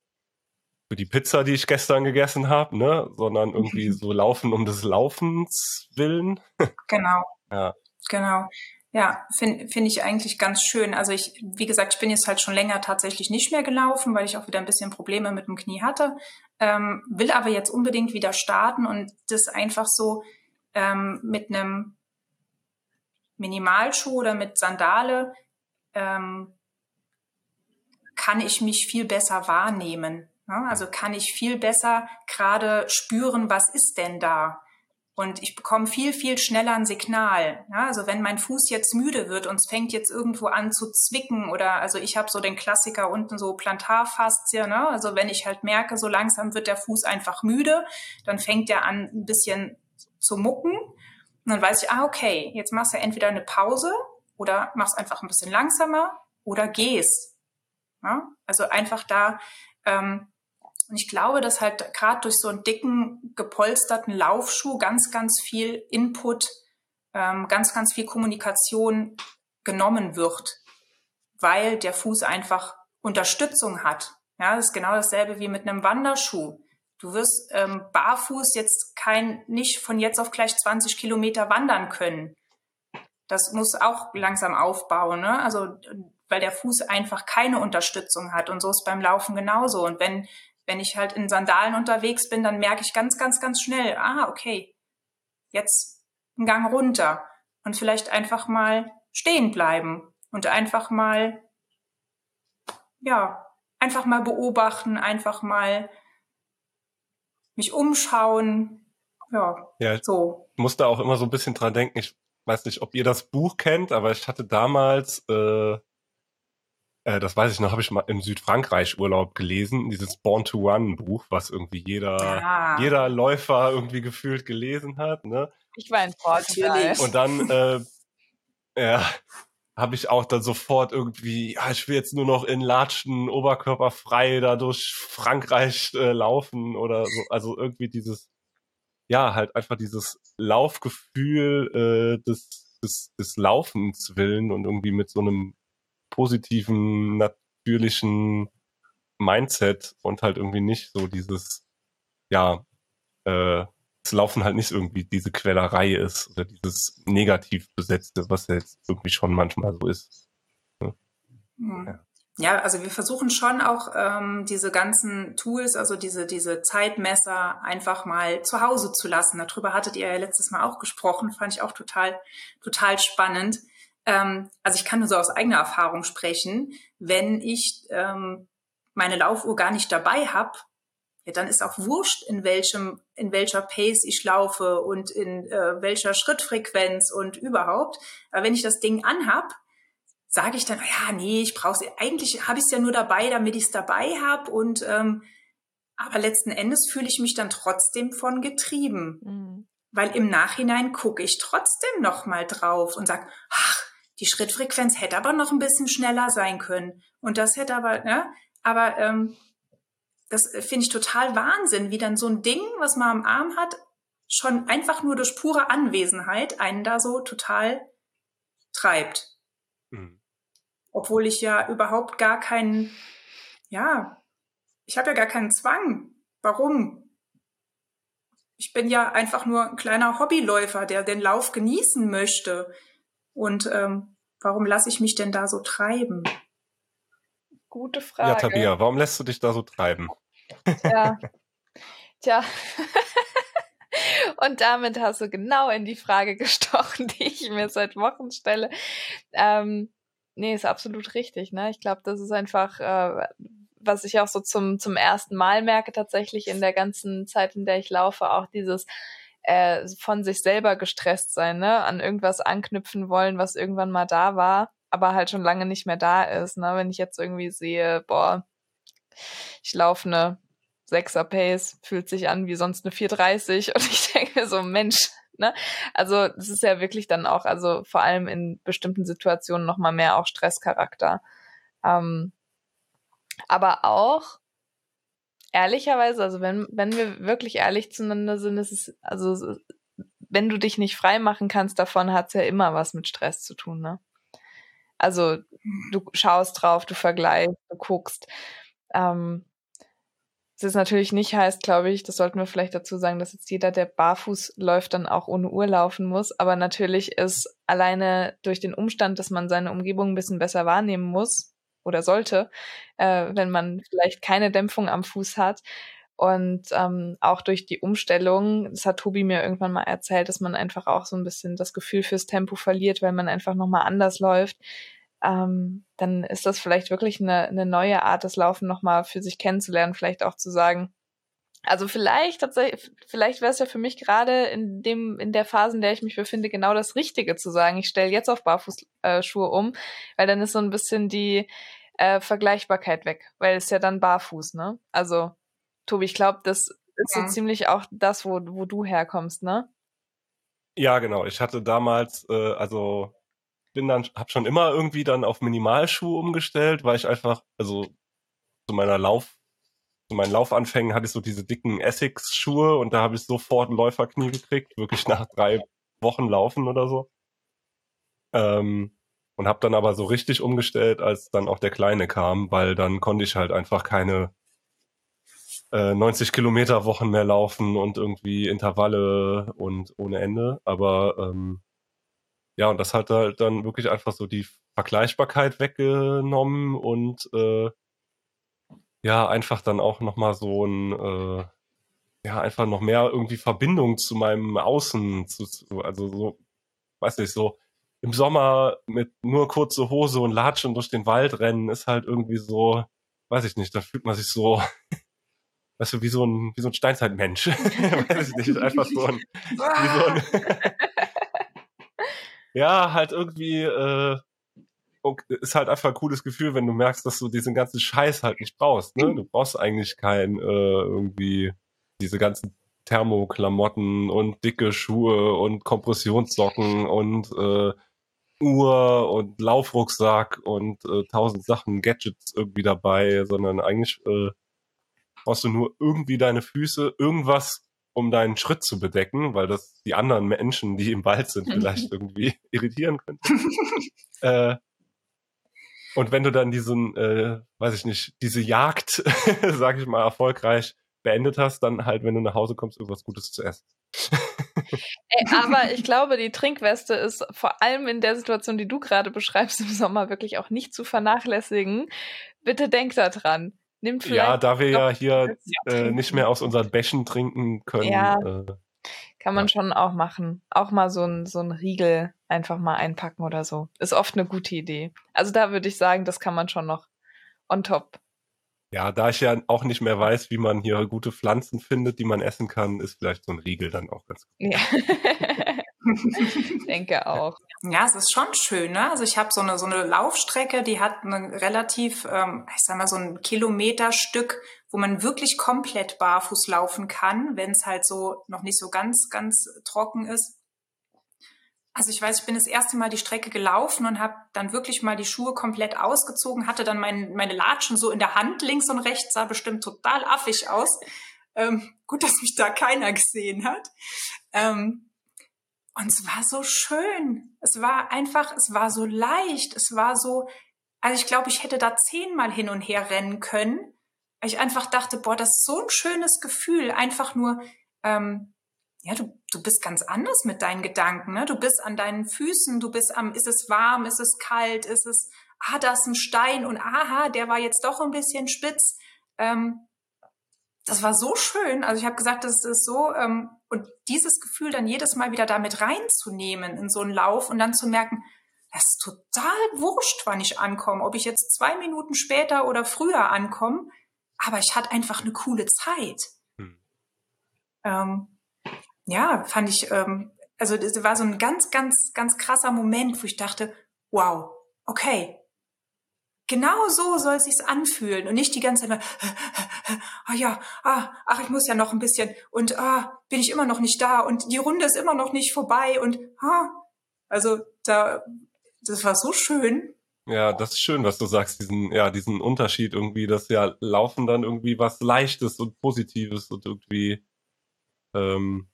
für die Pizza, die ich gestern gegessen habe, ne? Sondern irgendwie so Laufen um des Laufens willen. (laughs) Genau. ja. Genau. Ja, finde find ich eigentlich ganz schön. Also ich, wie gesagt, ich bin jetzt halt schon länger tatsächlich nicht mehr gelaufen, weil ich auch wieder ein bisschen Probleme mit dem Knie hatte. Ähm, will aber jetzt unbedingt wieder starten und das einfach so ähm, mit einem Minimalschuh oder mit Sandale ähm, kann ich mich viel besser wahrnehmen. Ne? Also kann ich viel besser gerade spüren, was ist denn da? Und ich bekomme viel, viel schneller ein Signal. Ja, also wenn mein Fuß jetzt müde wird und es fängt jetzt irgendwo an zu zwicken oder also ich habe so den Klassiker unten so Plantarfaszie, ne? Also wenn ich halt merke, so langsam wird der Fuß einfach müde, dann fängt der an ein bisschen zu mucken. Und dann weiß ich, ah, okay, jetzt machst du entweder eine Pause oder machst einfach ein bisschen langsamer oder gehst. Ja? Also einfach da ähm, und ich glaube, dass halt gerade durch so einen dicken, gepolsterten Laufschuh ganz, ganz viel Input, ähm, ganz, ganz viel Kommunikation genommen wird, weil der Fuß einfach Unterstützung hat. Ja, das ist genau dasselbe wie mit einem Wanderschuh. Du wirst ähm, barfuß jetzt kein, nicht von jetzt auf gleich 20 Kilometer wandern können. Das muss auch langsam aufbauen, ne? Also, weil der Fuß einfach keine Unterstützung hat. Und so ist beim Laufen genauso. Und wenn wenn ich halt in Sandalen unterwegs bin, dann merke ich ganz, ganz, ganz schnell, ah, okay, jetzt einen Gang runter und vielleicht einfach mal stehen bleiben und einfach mal, ja, einfach mal beobachten, einfach mal mich umschauen, ja, ja so. Ich musste auch immer so ein bisschen dran denken, ich weiß nicht, ob ihr das Buch kennt, aber ich hatte damals äh, äh, das weiß ich noch, habe ich mal im Südfrankreich Urlaub gelesen, dieses Born to Run Buch, was irgendwie jeder, ja. jeder Läufer irgendwie gefühlt gelesen hat. Ne? Ich war in Portugal. Und dann, äh, ja, habe ich auch dann sofort irgendwie, ja, ich will jetzt nur noch in Latschen, oberkörperfrei da durch Frankreich äh, laufen oder so. Also irgendwie dieses, ja, halt einfach dieses Laufgefühl äh, des, des, des Laufens willen und irgendwie mit so einem positiven, natürlichen Mindset und halt irgendwie nicht so dieses, ja, äh, es laufen halt nicht irgendwie diese Quellerei ist oder dieses negativ besetzte, was ja jetzt irgendwie schon manchmal so ist. Mhm. Ja. Ja, also wir versuchen schon auch ähm, diese ganzen Tools, also diese diese Zeitmesser einfach mal zu Hause zu lassen. Darüber hattet ihr ja letztes Mal auch gesprochen, fand ich auch total total spannend ähm, also ich kann nur so aus eigener Erfahrung sprechen, wenn ich ähm, meine Laufuhr gar nicht dabei habe, ja, dann ist auch wurscht, in welchem, in welcher Pace ich laufe und in äh, welcher Schrittfrequenz und überhaupt. Aber wenn ich das Ding anhab, sage ich dann, ja, nee, ich brauche eigentlich habe ich es ja nur dabei, damit ich es dabei habe und ähm, aber letzten Endes fühle ich mich dann trotzdem von getrieben. Mhm. Weil im Nachhinein gucke ich trotzdem noch mal drauf und sag, ach, die Schrittfrequenz hätte aber noch ein bisschen schneller sein können. Und das hätte aber, ne? Aber ähm, das finde ich total Wahnsinn, wie dann so ein Ding, was man am Arm hat, schon einfach nur durch pure Anwesenheit einen da so total treibt. Mhm. Obwohl ich ja überhaupt gar keinen, ja, ich habe ja gar keinen Zwang. Warum? Ich bin ja einfach nur ein kleiner Hobbyläufer, der den Lauf genießen möchte. Und ähm, warum lasse ich mich denn da so treiben? Gute Frage. Ja, Tabia, warum lässt du dich da so treiben? Tja. (laughs) Tja. Und damit hast du genau in die Frage gestochen, (laughs) die ich mir seit Wochen stelle. Ähm, nee, ist absolut richtig. Ne? Ich glaube, das ist einfach, äh, was ich auch so zum, zum ersten Mal merke, tatsächlich in der ganzen Zeit, in der ich laufe, auch dieses, äh, von sich selber gestresst sein, ne? An irgendwas anknüpfen wollen, was irgendwann mal da war, aber halt schon lange nicht mehr da ist. Ne? Wenn ich jetzt irgendwie sehe, boah, ich laufe eine Sechser Pace, fühlt sich an wie sonst eine 430 (laughs) und ich denke mir so, Mensch, ne? Also das ist ja wirklich dann auch, also vor allem in bestimmten Situationen nochmal mehr auch Stresscharakter. Ähm, aber auch ehrlicherweise, also wenn, wenn wir wirklich ehrlich zueinander sind, ist es, also wenn du dich nicht frei machen kannst davon, hat's ja immer was mit Stress zu tun, ne? Also du schaust drauf, du vergleichst, du guckst. Ähm, das ist natürlich nicht heißt, glaube ich, das sollten wir vielleicht dazu sagen, dass jetzt jeder, der barfuß läuft, dann auch ohne Uhr laufen muss. Aber natürlich ist alleine durch den Umstand, dass man seine Umgebung ein bisschen besser wahrnehmen muss, oder sollte, äh, wenn man vielleicht keine Dämpfung am Fuß hat. Und ähm, auch durch die Umstellung, das hat Tobi mir irgendwann mal erzählt, dass man einfach auch so ein bisschen das Gefühl fürs Tempo verliert, weil man einfach nochmal anders läuft. Ähm, dann ist das vielleicht wirklich eine, eine neue Art, das Laufen nochmal für sich kennenzulernen, vielleicht auch zu sagen, Also vielleicht tatsächlich, vielleicht wäre es ja für mich gerade in dem, in der Phase, in der ich mich befinde, genau das Richtige zu sagen. Ich stelle jetzt auf Barfußschuhe äh, um, weil dann ist so ein bisschen die äh, Vergleichbarkeit weg, weil es ja dann barfuß, ne? Also, Tobi, ich glaube, das ist ja. so ziemlich auch das, wo, wo du herkommst, ne? Ja, genau. Ich hatte damals, äh, also bin dann, hab schon immer irgendwie dann auf Minimalschuhe umgestellt, weil ich einfach, also zu meiner Lauf, zu meinen Laufanfängen hatte ich so diese dicken Essex-Schuhe und da habe ich sofort ein Läuferknie gekriegt, wirklich nach drei Wochen Laufen oder so. Ähm, und habe dann aber so richtig umgestellt, als dann auch der Kleine kam, weil dann konnte ich halt einfach keine äh, 90 Kilometer Wochen mehr laufen und irgendwie Intervalle und ohne Ende. Aber ähm, ja, und das hat halt dann wirklich einfach so die Vergleichbarkeit weggenommen und äh, ja, einfach dann auch nochmal so ein, äh, ja, einfach noch mehr irgendwie Verbindung zu meinem Außen, zu, zu, also so, weiß nicht, so im Sommer mit nur kurze Hose und Latschen durch den Wald rennen ist halt irgendwie so, weiß ich nicht, da fühlt man sich so, (laughs) weißt du, wie so ein, wie so ein Steinzeitmensch. (laughs) weiß ich nicht, einfach so ein, wie so ein (laughs) ja, halt irgendwie, äh, ist halt einfach ein cooles Gefühl, wenn du merkst, dass du diesen ganzen Scheiß halt nicht brauchst. Ne? Du brauchst eigentlich kein äh, irgendwie diese ganzen Thermoklamotten und dicke Schuhe und Kompressionssocken und äh, Uhr und Laufrucksack und äh, tausend Sachen, Gadgets irgendwie dabei, sondern eigentlich äh, brauchst du nur irgendwie deine Füße, irgendwas, um deinen Schritt zu bedecken, weil das die anderen Menschen, die im Wald sind, (laughs) vielleicht irgendwie irritieren könnte. (laughs) äh, und wenn du dann diesen, äh, weiß ich nicht, diese Jagd, (laughs) sag ich mal, erfolgreich beendet hast, dann halt, wenn du nach Hause kommst, irgendwas Gutes zu essen. Ey, aber ich glaube, die Trinkweste ist vor allem in der Situation, die du gerade beschreibst, im Sommer wirklich auch nicht zu vernachlässigen. Bitte denk da dran. Nimmt vielleicht ja, da wir ja hier äh, nicht mehr aus unseren Bächen trinken können. Ja, äh, kann man ja. schon auch machen. Auch mal so ein, so ein Riegel einfach mal einpacken oder so. Ist oft eine gute Idee. Also da würde ich sagen, das kann man schon noch on top ja, da ich ja auch nicht mehr weiß, wie man hier gute Pflanzen findet, die man essen kann, ist vielleicht so ein Riegel dann auch ganz gut. Ja. (laughs) denke auch. Ja, es ist schon schön. Ne? Also ich habe so eine so eine Laufstrecke, die hat ein relativ, ähm, ich sag mal so ein Kilometerstück, wo man wirklich komplett barfuß laufen kann, wenn es halt so noch nicht so ganz ganz trocken ist. Also ich weiß, ich bin das erste Mal die Strecke gelaufen und habe dann wirklich mal die Schuhe komplett ausgezogen, hatte dann mein, meine Latschen so in der Hand links und rechts, sah bestimmt total affig aus. Ähm, gut, dass mich da keiner gesehen hat. Ähm, und es war so schön. Es war einfach, es war so leicht, es war so, also ich glaube, ich hätte da zehnmal hin und her rennen können. Weil ich einfach dachte, boah, das ist so ein schönes Gefühl, einfach nur ähm, ja, du, du bist ganz anders mit deinen Gedanken. Ne? Du bist an deinen Füßen, du bist am, ist es warm, ist es kalt, ist es, ah, da ist ein Stein und aha, der war jetzt doch ein bisschen spitz. Ähm, das war so schön. Also ich habe gesagt, das ist so, ähm, und dieses Gefühl dann jedes Mal wieder damit reinzunehmen in so einen Lauf und dann zu merken, das ist total wurscht, wann ich ankomme, ob ich jetzt zwei Minuten später oder früher ankomme, aber ich hatte einfach eine coole Zeit. Hm. Ähm, ja, fand ich, ähm, also das war so ein ganz, ganz, ganz krasser Moment, wo ich dachte, wow, okay, genau so soll es sich anfühlen und nicht die ganze Zeit, (laughs) ah ja, ah, ach, ich muss ja noch ein bisschen und ah, bin ich immer noch nicht da und die Runde ist immer noch nicht vorbei und ah, also da, das war so schön. Ja, das ist schön, was du sagst, diesen, ja, diesen Unterschied irgendwie, dass ja Laufen dann irgendwie was Leichtes und Positives und irgendwie, ähm,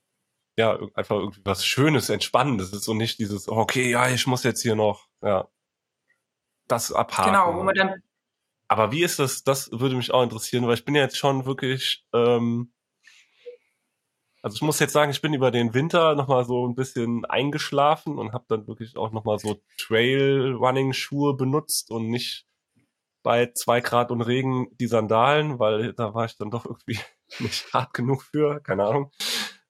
ja, einfach irgendwie was Schönes, Entspannendes ist und nicht dieses, okay, ja, ich muss jetzt hier noch, ja, das abhaken. Genau, wo man dann. Aber wie ist das, das würde mich auch interessieren, weil ich bin ja jetzt schon wirklich, ähm, also ich muss jetzt sagen, ich bin über den Winter nochmal so ein bisschen eingeschlafen und habe dann wirklich auch nochmal so Trail-Running-Schuhe benutzt und nicht bei zwei Grad und Regen die Sandalen, weil da war ich dann doch irgendwie (laughs) nicht hart genug für, keine Ahnung.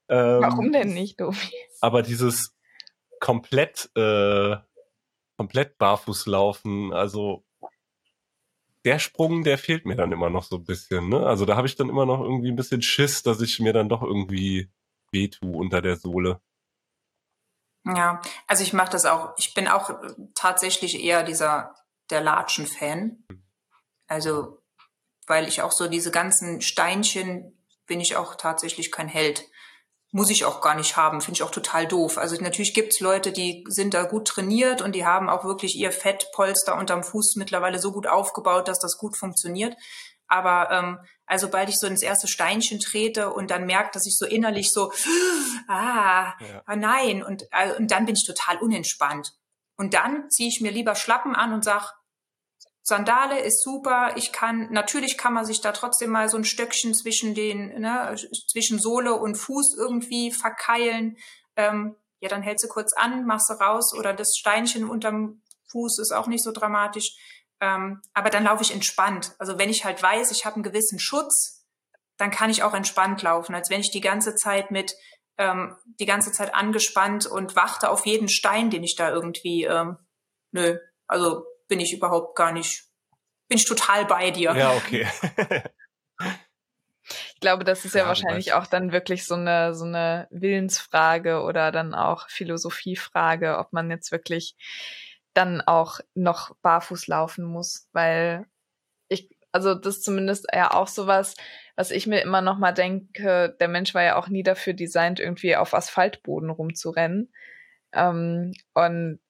Ähm, Warum denn nicht, Domi? (laughs) Aber dieses komplett, äh, komplett barfuß laufen, also der Sprung, der fehlt mir dann immer noch so ein bisschen. Ne? Also da habe ich dann immer noch irgendwie ein bisschen Schiss, dass ich mir dann doch irgendwie wehtue unter der Sohle. Ja, also ich mache das auch. Ich bin auch tatsächlich eher dieser der Latschen-Fan. Also weil ich auch so diese ganzen Steinchen bin ich auch tatsächlich kein Held. Muss ich auch gar nicht haben, finde ich auch total doof. Also natürlich gibt's Leute, die sind da gut trainiert und die haben auch wirklich ihr Fettpolster unterm Fuß mittlerweile so gut aufgebaut, dass das gut funktioniert. Aber ähm, also sobald ich so ins erste Steinchen trete und dann merke, dass ich so innerlich so, (gasps) ah, ja. ah nein, und, äh, und dann bin ich total unentspannt. Und dann ziehe ich mir lieber Schlappen an und sag, Sandale ist super. Ich kann, natürlich kann man sich da trotzdem mal so ein Stöckchen zwischen den, ne, zwischen Sohle und Fuß irgendwie verkeilen. Ähm, ja, dann hältst du kurz an, machst du raus oder das Steinchen unterm Fuß ist auch nicht so dramatisch. Ähm, aber dann laufe ich entspannt. Also wenn ich halt weiß, ich habe einen gewissen Schutz, dann kann ich auch entspannt laufen, als wenn ich die ganze Zeit mit ähm, die ganze Zeit angespannt und wachte auf jeden Stein, den ich da irgendwie ähm, nö, also bin ich überhaupt gar nicht, bin ich total bei dir. Ja, okay. (laughs) ich glaube, das ist ja, ja wahrscheinlich auch dann wirklich so eine, so eine Willensfrage oder dann auch Philosophiefrage, ob man jetzt wirklich dann auch noch barfuß laufen muss, weil ich, also das ist zumindest ja auch sowas, was ich mir immer noch mal denke, der Mensch war ja auch nie dafür designt, irgendwie auf Asphaltboden rumzurennen. Ähm, und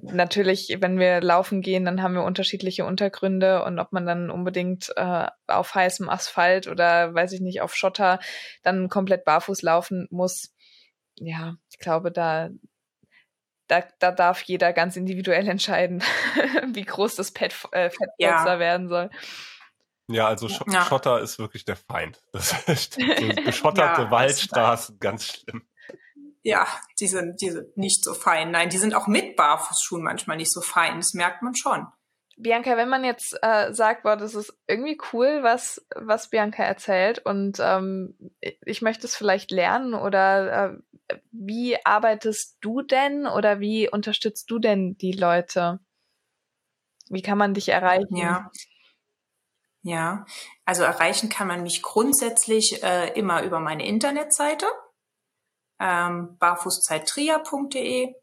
natürlich, wenn wir laufen gehen, dann haben wir unterschiedliche Untergründe und ob man dann unbedingt äh, auf heißem Asphalt oder weiß ich nicht, auf Schotter dann komplett barfuß laufen muss. Ja, ich glaube, da, da, da darf jeder ganz individuell (laughs) entscheiden, wie groß das Pet, äh, Fettpolster ja. werden soll. Ja, also Sch ja. Schotter ist wirklich der Feind. Das ist (laughs) so beschotterte ja, Waldstraßen, ganz schlimm ja, die sind, die sind nicht so fein. Nein, die sind auch mit Barfußschuhen manchmal nicht so fein. Das merkt man schon. Bianca, wenn man jetzt äh, sagt, boah, das ist irgendwie cool, was, was Bianca erzählt und ähm, ich möchte es vielleicht lernen oder äh, wie arbeitest du denn oder wie unterstützt du denn die Leute? Wie kann man dich erreichen? Ja. Ja, also erreichen kann man mich grundsätzlich äh, immer über meine Internetseite ähm, barfußzeittria.de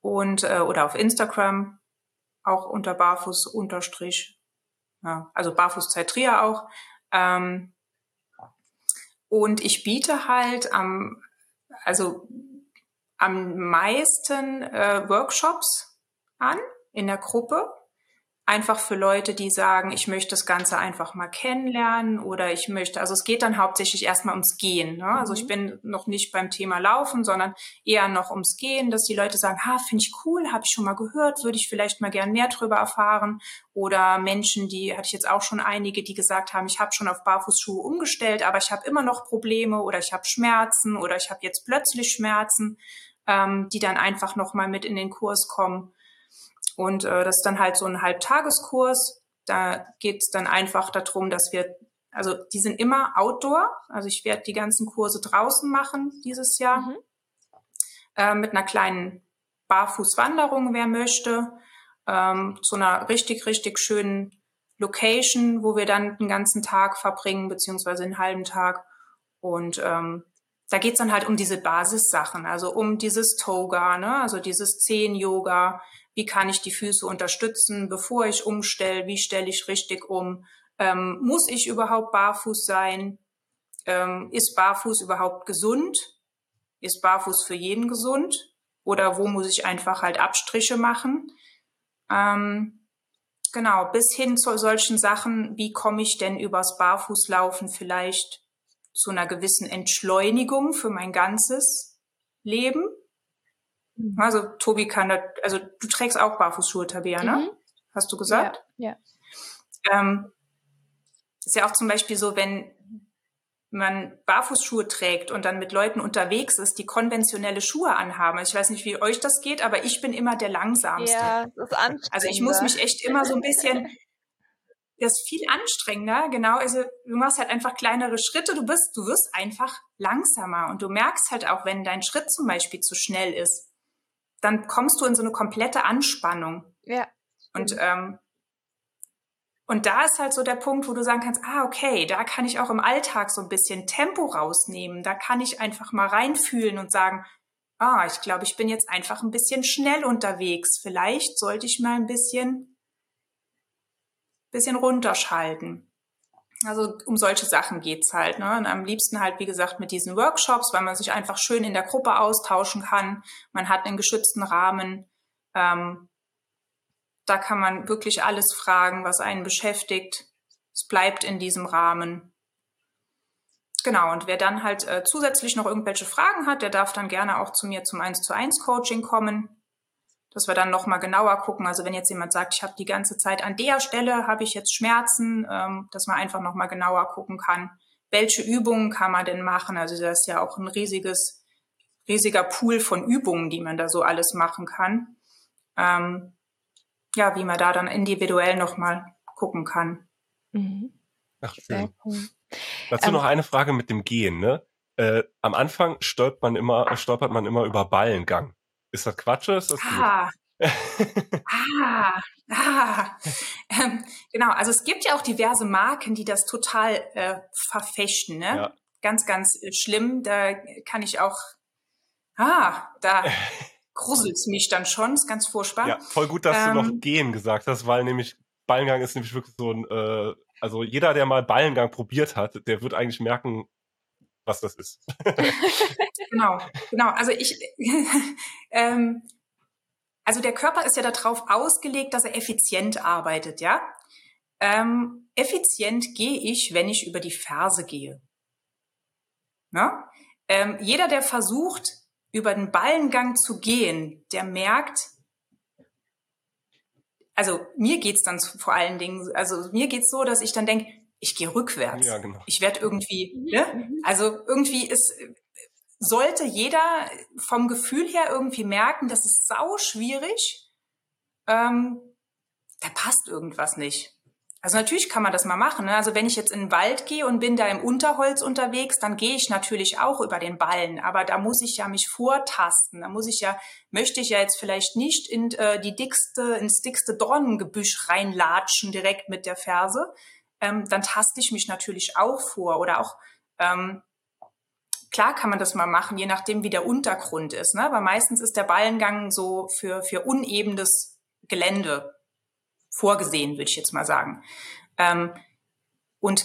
und äh, oder auf Instagram auch unter barfuß unterstrich, ja, also barfußzeittria auch. Ähm, und ich biete halt am, also am meisten äh, Workshops an in der Gruppe einfach für Leute, die sagen, ich möchte das Ganze einfach mal kennenlernen oder ich möchte, also es geht dann hauptsächlich erstmal ums Gehen. Ne? Also ich mhm. bin noch nicht beim Thema Laufen, sondern eher noch ums Gehen, dass die Leute sagen, ha, finde ich cool, habe ich schon mal gehört, würde ich vielleicht mal gern mehr drüber erfahren. Oder Menschen, die hatte ich jetzt auch schon einige, die gesagt haben, ich habe schon auf Barfußschuhe umgestellt, aber ich habe immer noch Probleme oder ich habe Schmerzen oder ich habe jetzt plötzlich Schmerzen, ähm, die dann einfach noch mal mit in den Kurs kommen. Und äh, das ist dann halt so ein Halbtageskurs. Da geht es dann einfach darum, dass wir, also die sind immer outdoor. Also ich werde die ganzen Kurse draußen machen dieses Jahr. Mhm. Äh, mit einer kleinen Barfußwanderung, wer möchte. Ähm, zu einer richtig, richtig schönen Location, wo wir dann den ganzen Tag verbringen, beziehungsweise den halben Tag. Und ähm, da geht's dann halt um diese Basissachen, also um dieses Toga, ne? also dieses Zehn-Yoga, wie kann ich die Füße unterstützen, bevor ich umstelle, wie stelle ich richtig um, ähm, muss ich überhaupt barfuß sein, ähm, ist barfuß überhaupt gesund, ist barfuß für jeden gesund oder wo muss ich einfach halt Abstriche machen. Ähm, genau, bis hin zu solchen Sachen, wie komme ich denn übers Barfußlaufen vielleicht zu einer gewissen Entschleunigung für mein ganzes Leben. Also Tobi kann da, also du trägst auch Barfußschuhe, Tabea, ne? Mhm. Hast du gesagt? Ja. ja. Ähm, ist ja auch zum Beispiel so, wenn man Barfußschuhe trägt und dann mit Leuten unterwegs ist, die konventionelle Schuhe anhaben. Ich weiß nicht, wie euch das geht, aber ich bin immer der langsamste. Ja, das ist anstrengend. Also ich muss mich echt immer so ein bisschen, (laughs) das ist viel anstrengender, genau. Also du machst halt einfach kleinere Schritte, du bist, du wirst einfach langsamer und du merkst halt auch, wenn dein Schritt zum Beispiel zu schnell ist, dann kommst du in so eine komplette Anspannung. Ja. Und ähm, Und da ist halt so der Punkt, wo du sagen kannst, ah, okay, da kann ich auch im Alltag so ein bisschen Tempo rausnehmen. Da kann ich einfach mal reinfühlen und sagen, ah, ich glaube, ich bin jetzt einfach ein bisschen schnell unterwegs. Vielleicht sollte ich mal ein bisschen, bisschen runterschalten. Also um solche Sachen geht's halt. Ne? Und am liebsten halt, wie gesagt, mit diesen Workshops, weil man sich einfach schön in der Gruppe austauschen kann. Man hat einen geschützten Rahmen. Ähm, da kann man wirklich alles fragen, was einen beschäftigt. Es bleibt in diesem Rahmen. Genau, und wer dann halt äh, zusätzlich noch irgendwelche Fragen hat, der darf dann gerne auch zu mir zum 1 zu 1 Coaching kommen, dass wir dann nochmal genauer gucken. Also wenn jetzt jemand sagt, ich habe die ganze Zeit an der Stelle, habe ich jetzt Schmerzen, ähm, dass man einfach nochmal genauer gucken kann, welche Übungen kann man denn machen. Also das ist ja auch ein riesiges, riesiger Pool von Übungen, die man da so alles machen kann. Ähm, ja, wie man da dann individuell nochmal gucken kann. Mhm. Ach, schön. Cool. Dazu ähm, noch eine Frage mit dem Gehen, ne? Äh, am Anfang stolpert man immer, stolpert man immer über Ballengang. Ist das Quatsch ist das ah. (laughs) ah, ah. Ähm, genau, also es gibt ja auch diverse Marken, die das total äh, verfechten, ne? Ja. Ganz, ganz äh, schlimm. Da kann ich auch, ah, da (laughs) gruselt es mich dann schon, ist ganz furchtbar. Ja, voll gut, dass ähm, du noch ähm, gehen gesagt hast, weil nämlich Ballengang ist nämlich wirklich so ein, äh, also jeder, der mal Ballengang probiert hat, der wird eigentlich merken, was das ist. (laughs) genau, genau. Also ich, (laughs) ähm, also der Körper ist ja darauf ausgelegt, dass er effizient arbeitet, ja. Ähm, effizient gehe ich, wenn ich über die Ferse gehe. Ja? Ähm, jeder, der versucht, über den Ballengang zu gehen, der merkt, also mir geht's dann vor allen Dingen, also mir geht's so, dass ich dann denke, ich gehe rückwärts. Ja, genau. Ich werde irgendwie, mhm. ne? Mhm. Also irgendwie ist, sollte jeder vom Gefühl her irgendwie merken, das ist sau schwierig. Ähm, da passt irgendwas nicht. Also natürlich kann man das mal machen. Ne? Also wenn ich jetzt in den Wald gehe und bin da im Unterholz unterwegs, dann gehe ich natürlich auch über den Ballen. Aber da muss ich ja mich vortasten. Da muss ich ja, möchte ich ja jetzt vielleicht nicht in äh, die dickste, ins dickste Dornengebüsch reinlatschen direkt mit der Ferse. Ähm, dann taste ich mich natürlich auch vor. Oder auch, ähm, klar kann man das mal machen, je nachdem wie der Untergrund ist. Ne? Aber meistens ist der Ballengang so für, für unebenes Gelände vorgesehen, würde ich jetzt mal sagen. Ähm, und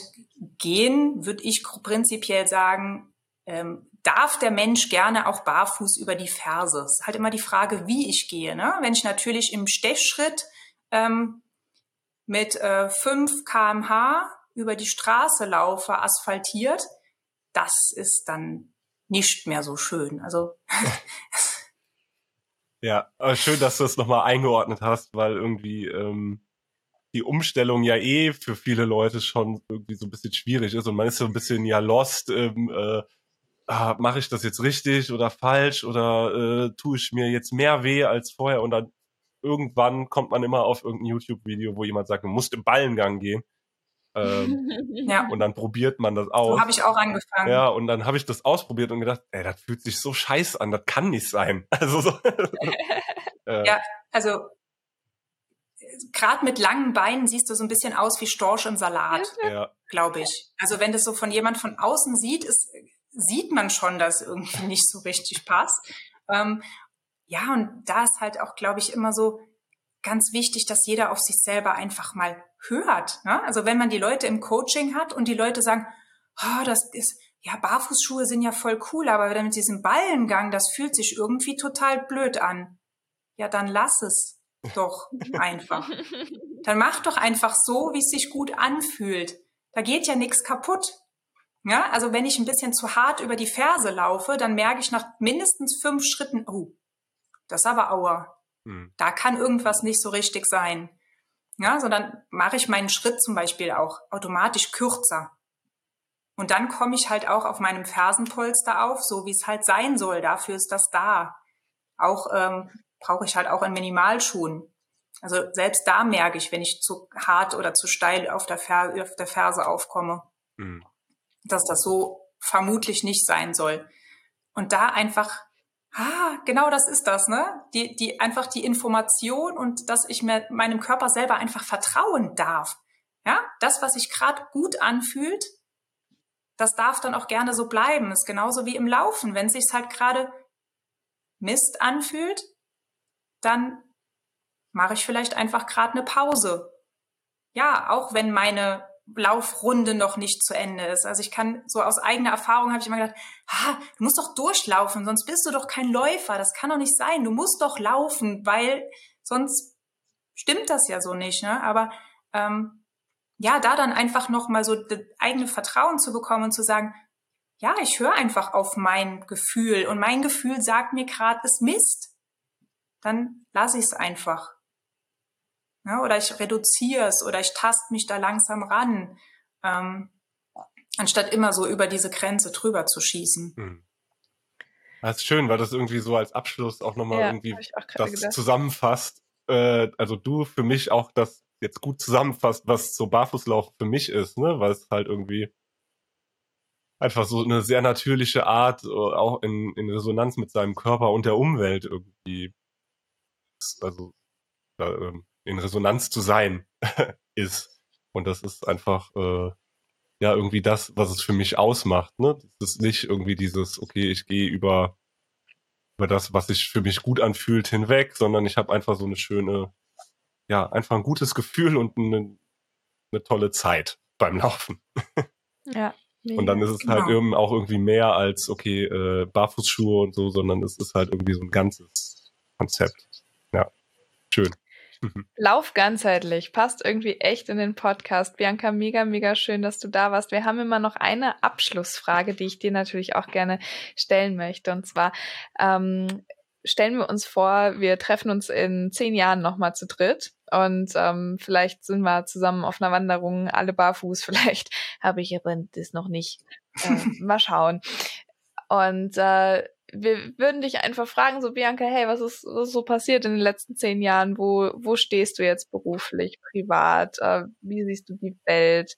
gehen, würde ich prinzipiell sagen, ähm, darf der Mensch gerne auch barfuß über die Ferse. Es ist halt immer die Frage, wie ich gehe. Ne? Wenn ich natürlich im Stechschritt ähm, mit äh, 5 kmh über die Straße laufe, asphaltiert, das ist dann nicht mehr so schön. Also (laughs) Ja, schön, dass du es nochmal eingeordnet hast, weil irgendwie ähm, die Umstellung ja eh für viele Leute schon irgendwie so ein bisschen schwierig ist und man ist so ein bisschen ja lost im, äh, ah, mache ich das jetzt richtig oder falsch oder äh, tue ich mir jetzt mehr weh als vorher und dann irgendwann kommt man immer auf irgendein YouTube-Video, wo jemand sagt, man muss im Ballengang gehen. Ähm, (laughs) ja. Und dann probiert man das aus. So habe ich auch angefangen. Ja, und dann habe ich das ausprobiert und gedacht, ey, das fühlt sich so scheiße an, das kann nicht sein. (laughs) Also so. (laughs) äh. Ja, also gerade mit langen Beinen siehst du so ein bisschen aus wie Storch im Salat, ja. glaube ich. Also wenn das so von jemand von außen sieht, ist, sieht man schon, dass irgendwie nicht so richtig passt. Ähm, ja, und da ist halt auch, glaube ich, immer so ganz wichtig, dass jeder auf sich selber einfach mal hört. Ne? Also wenn man die Leute im Coaching hat und die Leute sagen, oh, das ist, ja, Barfußschuhe sind ja voll cool, aber mit diesem Ballengang, das fühlt sich irgendwie total blöd an. Ja, dann lass es doch (laughs) einfach. Dann mach doch einfach so, wie es sich gut anfühlt. Da geht ja nichts kaputt. Ja, also wenn ich ein bisschen zu hart über die Ferse laufe, dann merke ich nach mindestens fünf Schritten, oh, das ist aber Aua. Hm. Da kann irgendwas nicht so richtig sein. Ja, sondern mache ich meinen Schritt zum Beispiel auch automatisch kürzer. Und dann komme ich halt auch auf meinem Fersenpolster auf, so wie es halt sein soll. Dafür ist das da. Auch ähm, brauche ich halt auch in Minimalschuhen. Also selbst da merke ich, wenn ich zu hart oder zu steil auf der, Fer auf der Ferse aufkomme, mhm. dass das so vermutlich nicht sein soll. Und da einfach, ah, genau das ist das, ne? Die, die einfach die Information und dass ich mir meinem Körper selber einfach vertrauen darf. Ja, das, was sich gerade gut anfühlt, das darf dann auch gerne so bleiben. Ist genauso wie im Laufen. Wenn es sich halt gerade Mist anfühlt, dann mache ich vielleicht einfach gerade eine Pause. Ja, auch wenn meine Laufrunde noch nicht zu Ende ist. Also ich kann so aus eigener Erfahrung habe ich immer gedacht, ah, du musst doch durchlaufen, sonst bist du doch kein Läufer. Das kann doch nicht sein. Du musst doch laufen, weil sonst stimmt das ja so nicht. Ne? Aber ähm, ja, da dann einfach noch mal so das eigene Vertrauen zu bekommen und zu sagen, ja, ich höre einfach auf mein Gefühl und mein Gefühl sagt mir gerade, es Mist. Dann lasse ich es einfach. Ja, oder ich reduziere es oder ich tast mich da langsam ran, ähm, anstatt immer so über diese Grenze drüber zu schießen. Hm. Das ist schön, weil das irgendwie so als Abschluss auch nochmal ja, irgendwie das gedacht. zusammenfasst. Äh, also du für mich auch das jetzt gut zusammenfasst, was so Barfußlauf für mich ist, ne? Weil es halt irgendwie einfach so eine sehr natürliche Art, äh, auch in, in Resonanz mit seinem Körper und der Umwelt irgendwie, also äh, in Resonanz zu sein (laughs) ist. Und das ist einfach äh, ja irgendwie das, was es für mich ausmacht. Ne? Das ist nicht irgendwie dieses, okay, ich gehe über über das, was sich für mich gut anfühlt, hinweg, sondern ich habe einfach so eine schöne, ja, einfach ein gutes Gefühl und eine, eine tolle Zeit beim Laufen. (laughs) Ja. Und dann ist es halt genau. eben auch irgendwie mehr als, okay, äh, Barfußschuhe und so, sondern es ist halt irgendwie so ein ganzes Konzept. Ja, schön. (laughs) Lauf ganzheitlich, passt irgendwie echt in den Podcast. Bianca, mega, mega schön, dass du da warst. Wir haben immer noch eine Abschlussfrage, die ich dir natürlich auch gerne stellen möchte. Und zwar, ähm, stellen wir uns vor, wir treffen uns in zehn Jahren nochmal zu dritt und ähm, vielleicht sind wir zusammen auf einer Wanderung, alle barfuß, (laughs) vielleicht habe ich aber das noch nicht. Äh, (laughs) mal schauen. Und äh, wir würden dich einfach fragen, so Bianca, hey, was ist, was ist so passiert in den letzten zehn Jahren? Wo, wo stehst du jetzt beruflich, privat? Äh, wie siehst du die Welt?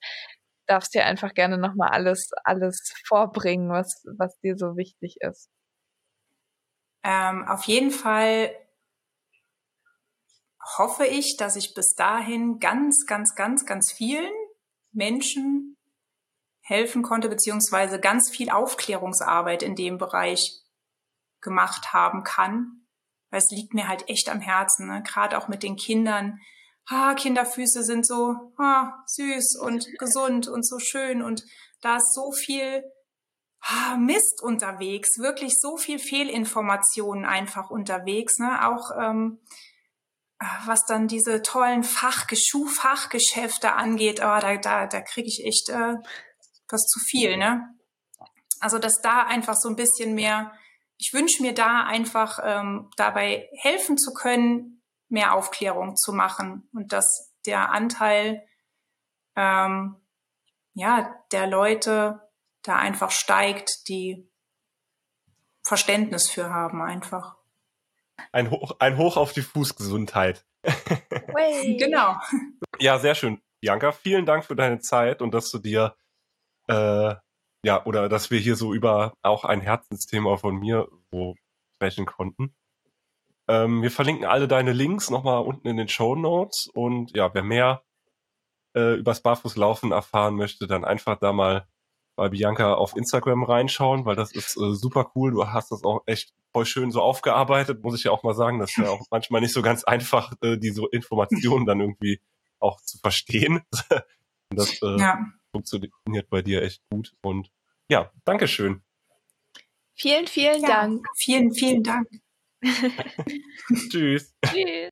Darfst dir einfach gerne nochmal alles, alles vorbringen, was, was dir so wichtig ist. Ähm, auf jeden Fall hoffe ich, dass ich bis dahin ganz, ganz, ganz, ganz vielen Menschen helfen konnte, beziehungsweise ganz viel Aufklärungsarbeit in dem Bereich gemacht haben kann. Weil es liegt mir halt echt am Herzen, ne? gerade auch mit den Kindern. Ah, Kinderfüße sind so ah, süß und (laughs) gesund und so schön und da ist so viel ah, Mist unterwegs, wirklich so viel Fehlinformationen einfach unterwegs, ne? Auch ähm, was dann diese tollen Fach Schuhfachgeschäfte angeht, oh, da, da, da kriege ich echt äh, was zu viel, ne? Also dass da einfach so ein bisschen mehr ich wünsche mir da einfach ähm, dabei helfen zu können, mehr Aufklärung zu machen und dass der Anteil ähm, ja der Leute da einfach steigt, die Verständnis für haben einfach. Ein Hoch, ein Hoch auf die Fußgesundheit. (laughs) (laughs) genau. Ja, sehr schön. Bianca, vielen Dank für deine Zeit und dass du dir äh, ja, oder dass wir hier so über auch ein Herzensthema von mir so sprechen konnten. Ähm, wir verlinken alle deine Links nochmal unten in den Show Notes und ja, wer mehr äh, übers Barfußlaufen erfahren möchte, dann einfach da mal bei Bianca auf Instagram reinschauen, weil das ist äh, super cool. Du hast das auch echt voll schön so aufgearbeitet, muss ich ja auch mal sagen. Das ist ja auch (laughs) manchmal nicht so ganz einfach, äh, diese Informationen dann irgendwie auch zu verstehen. (laughs) das äh, ja funktioniert bei dir echt gut. Und ja, Dankeschön. Vielen, vielen ja, Dank. Vielen, vielen Dank. (laughs) (laughs) Tschüss. Tschüss.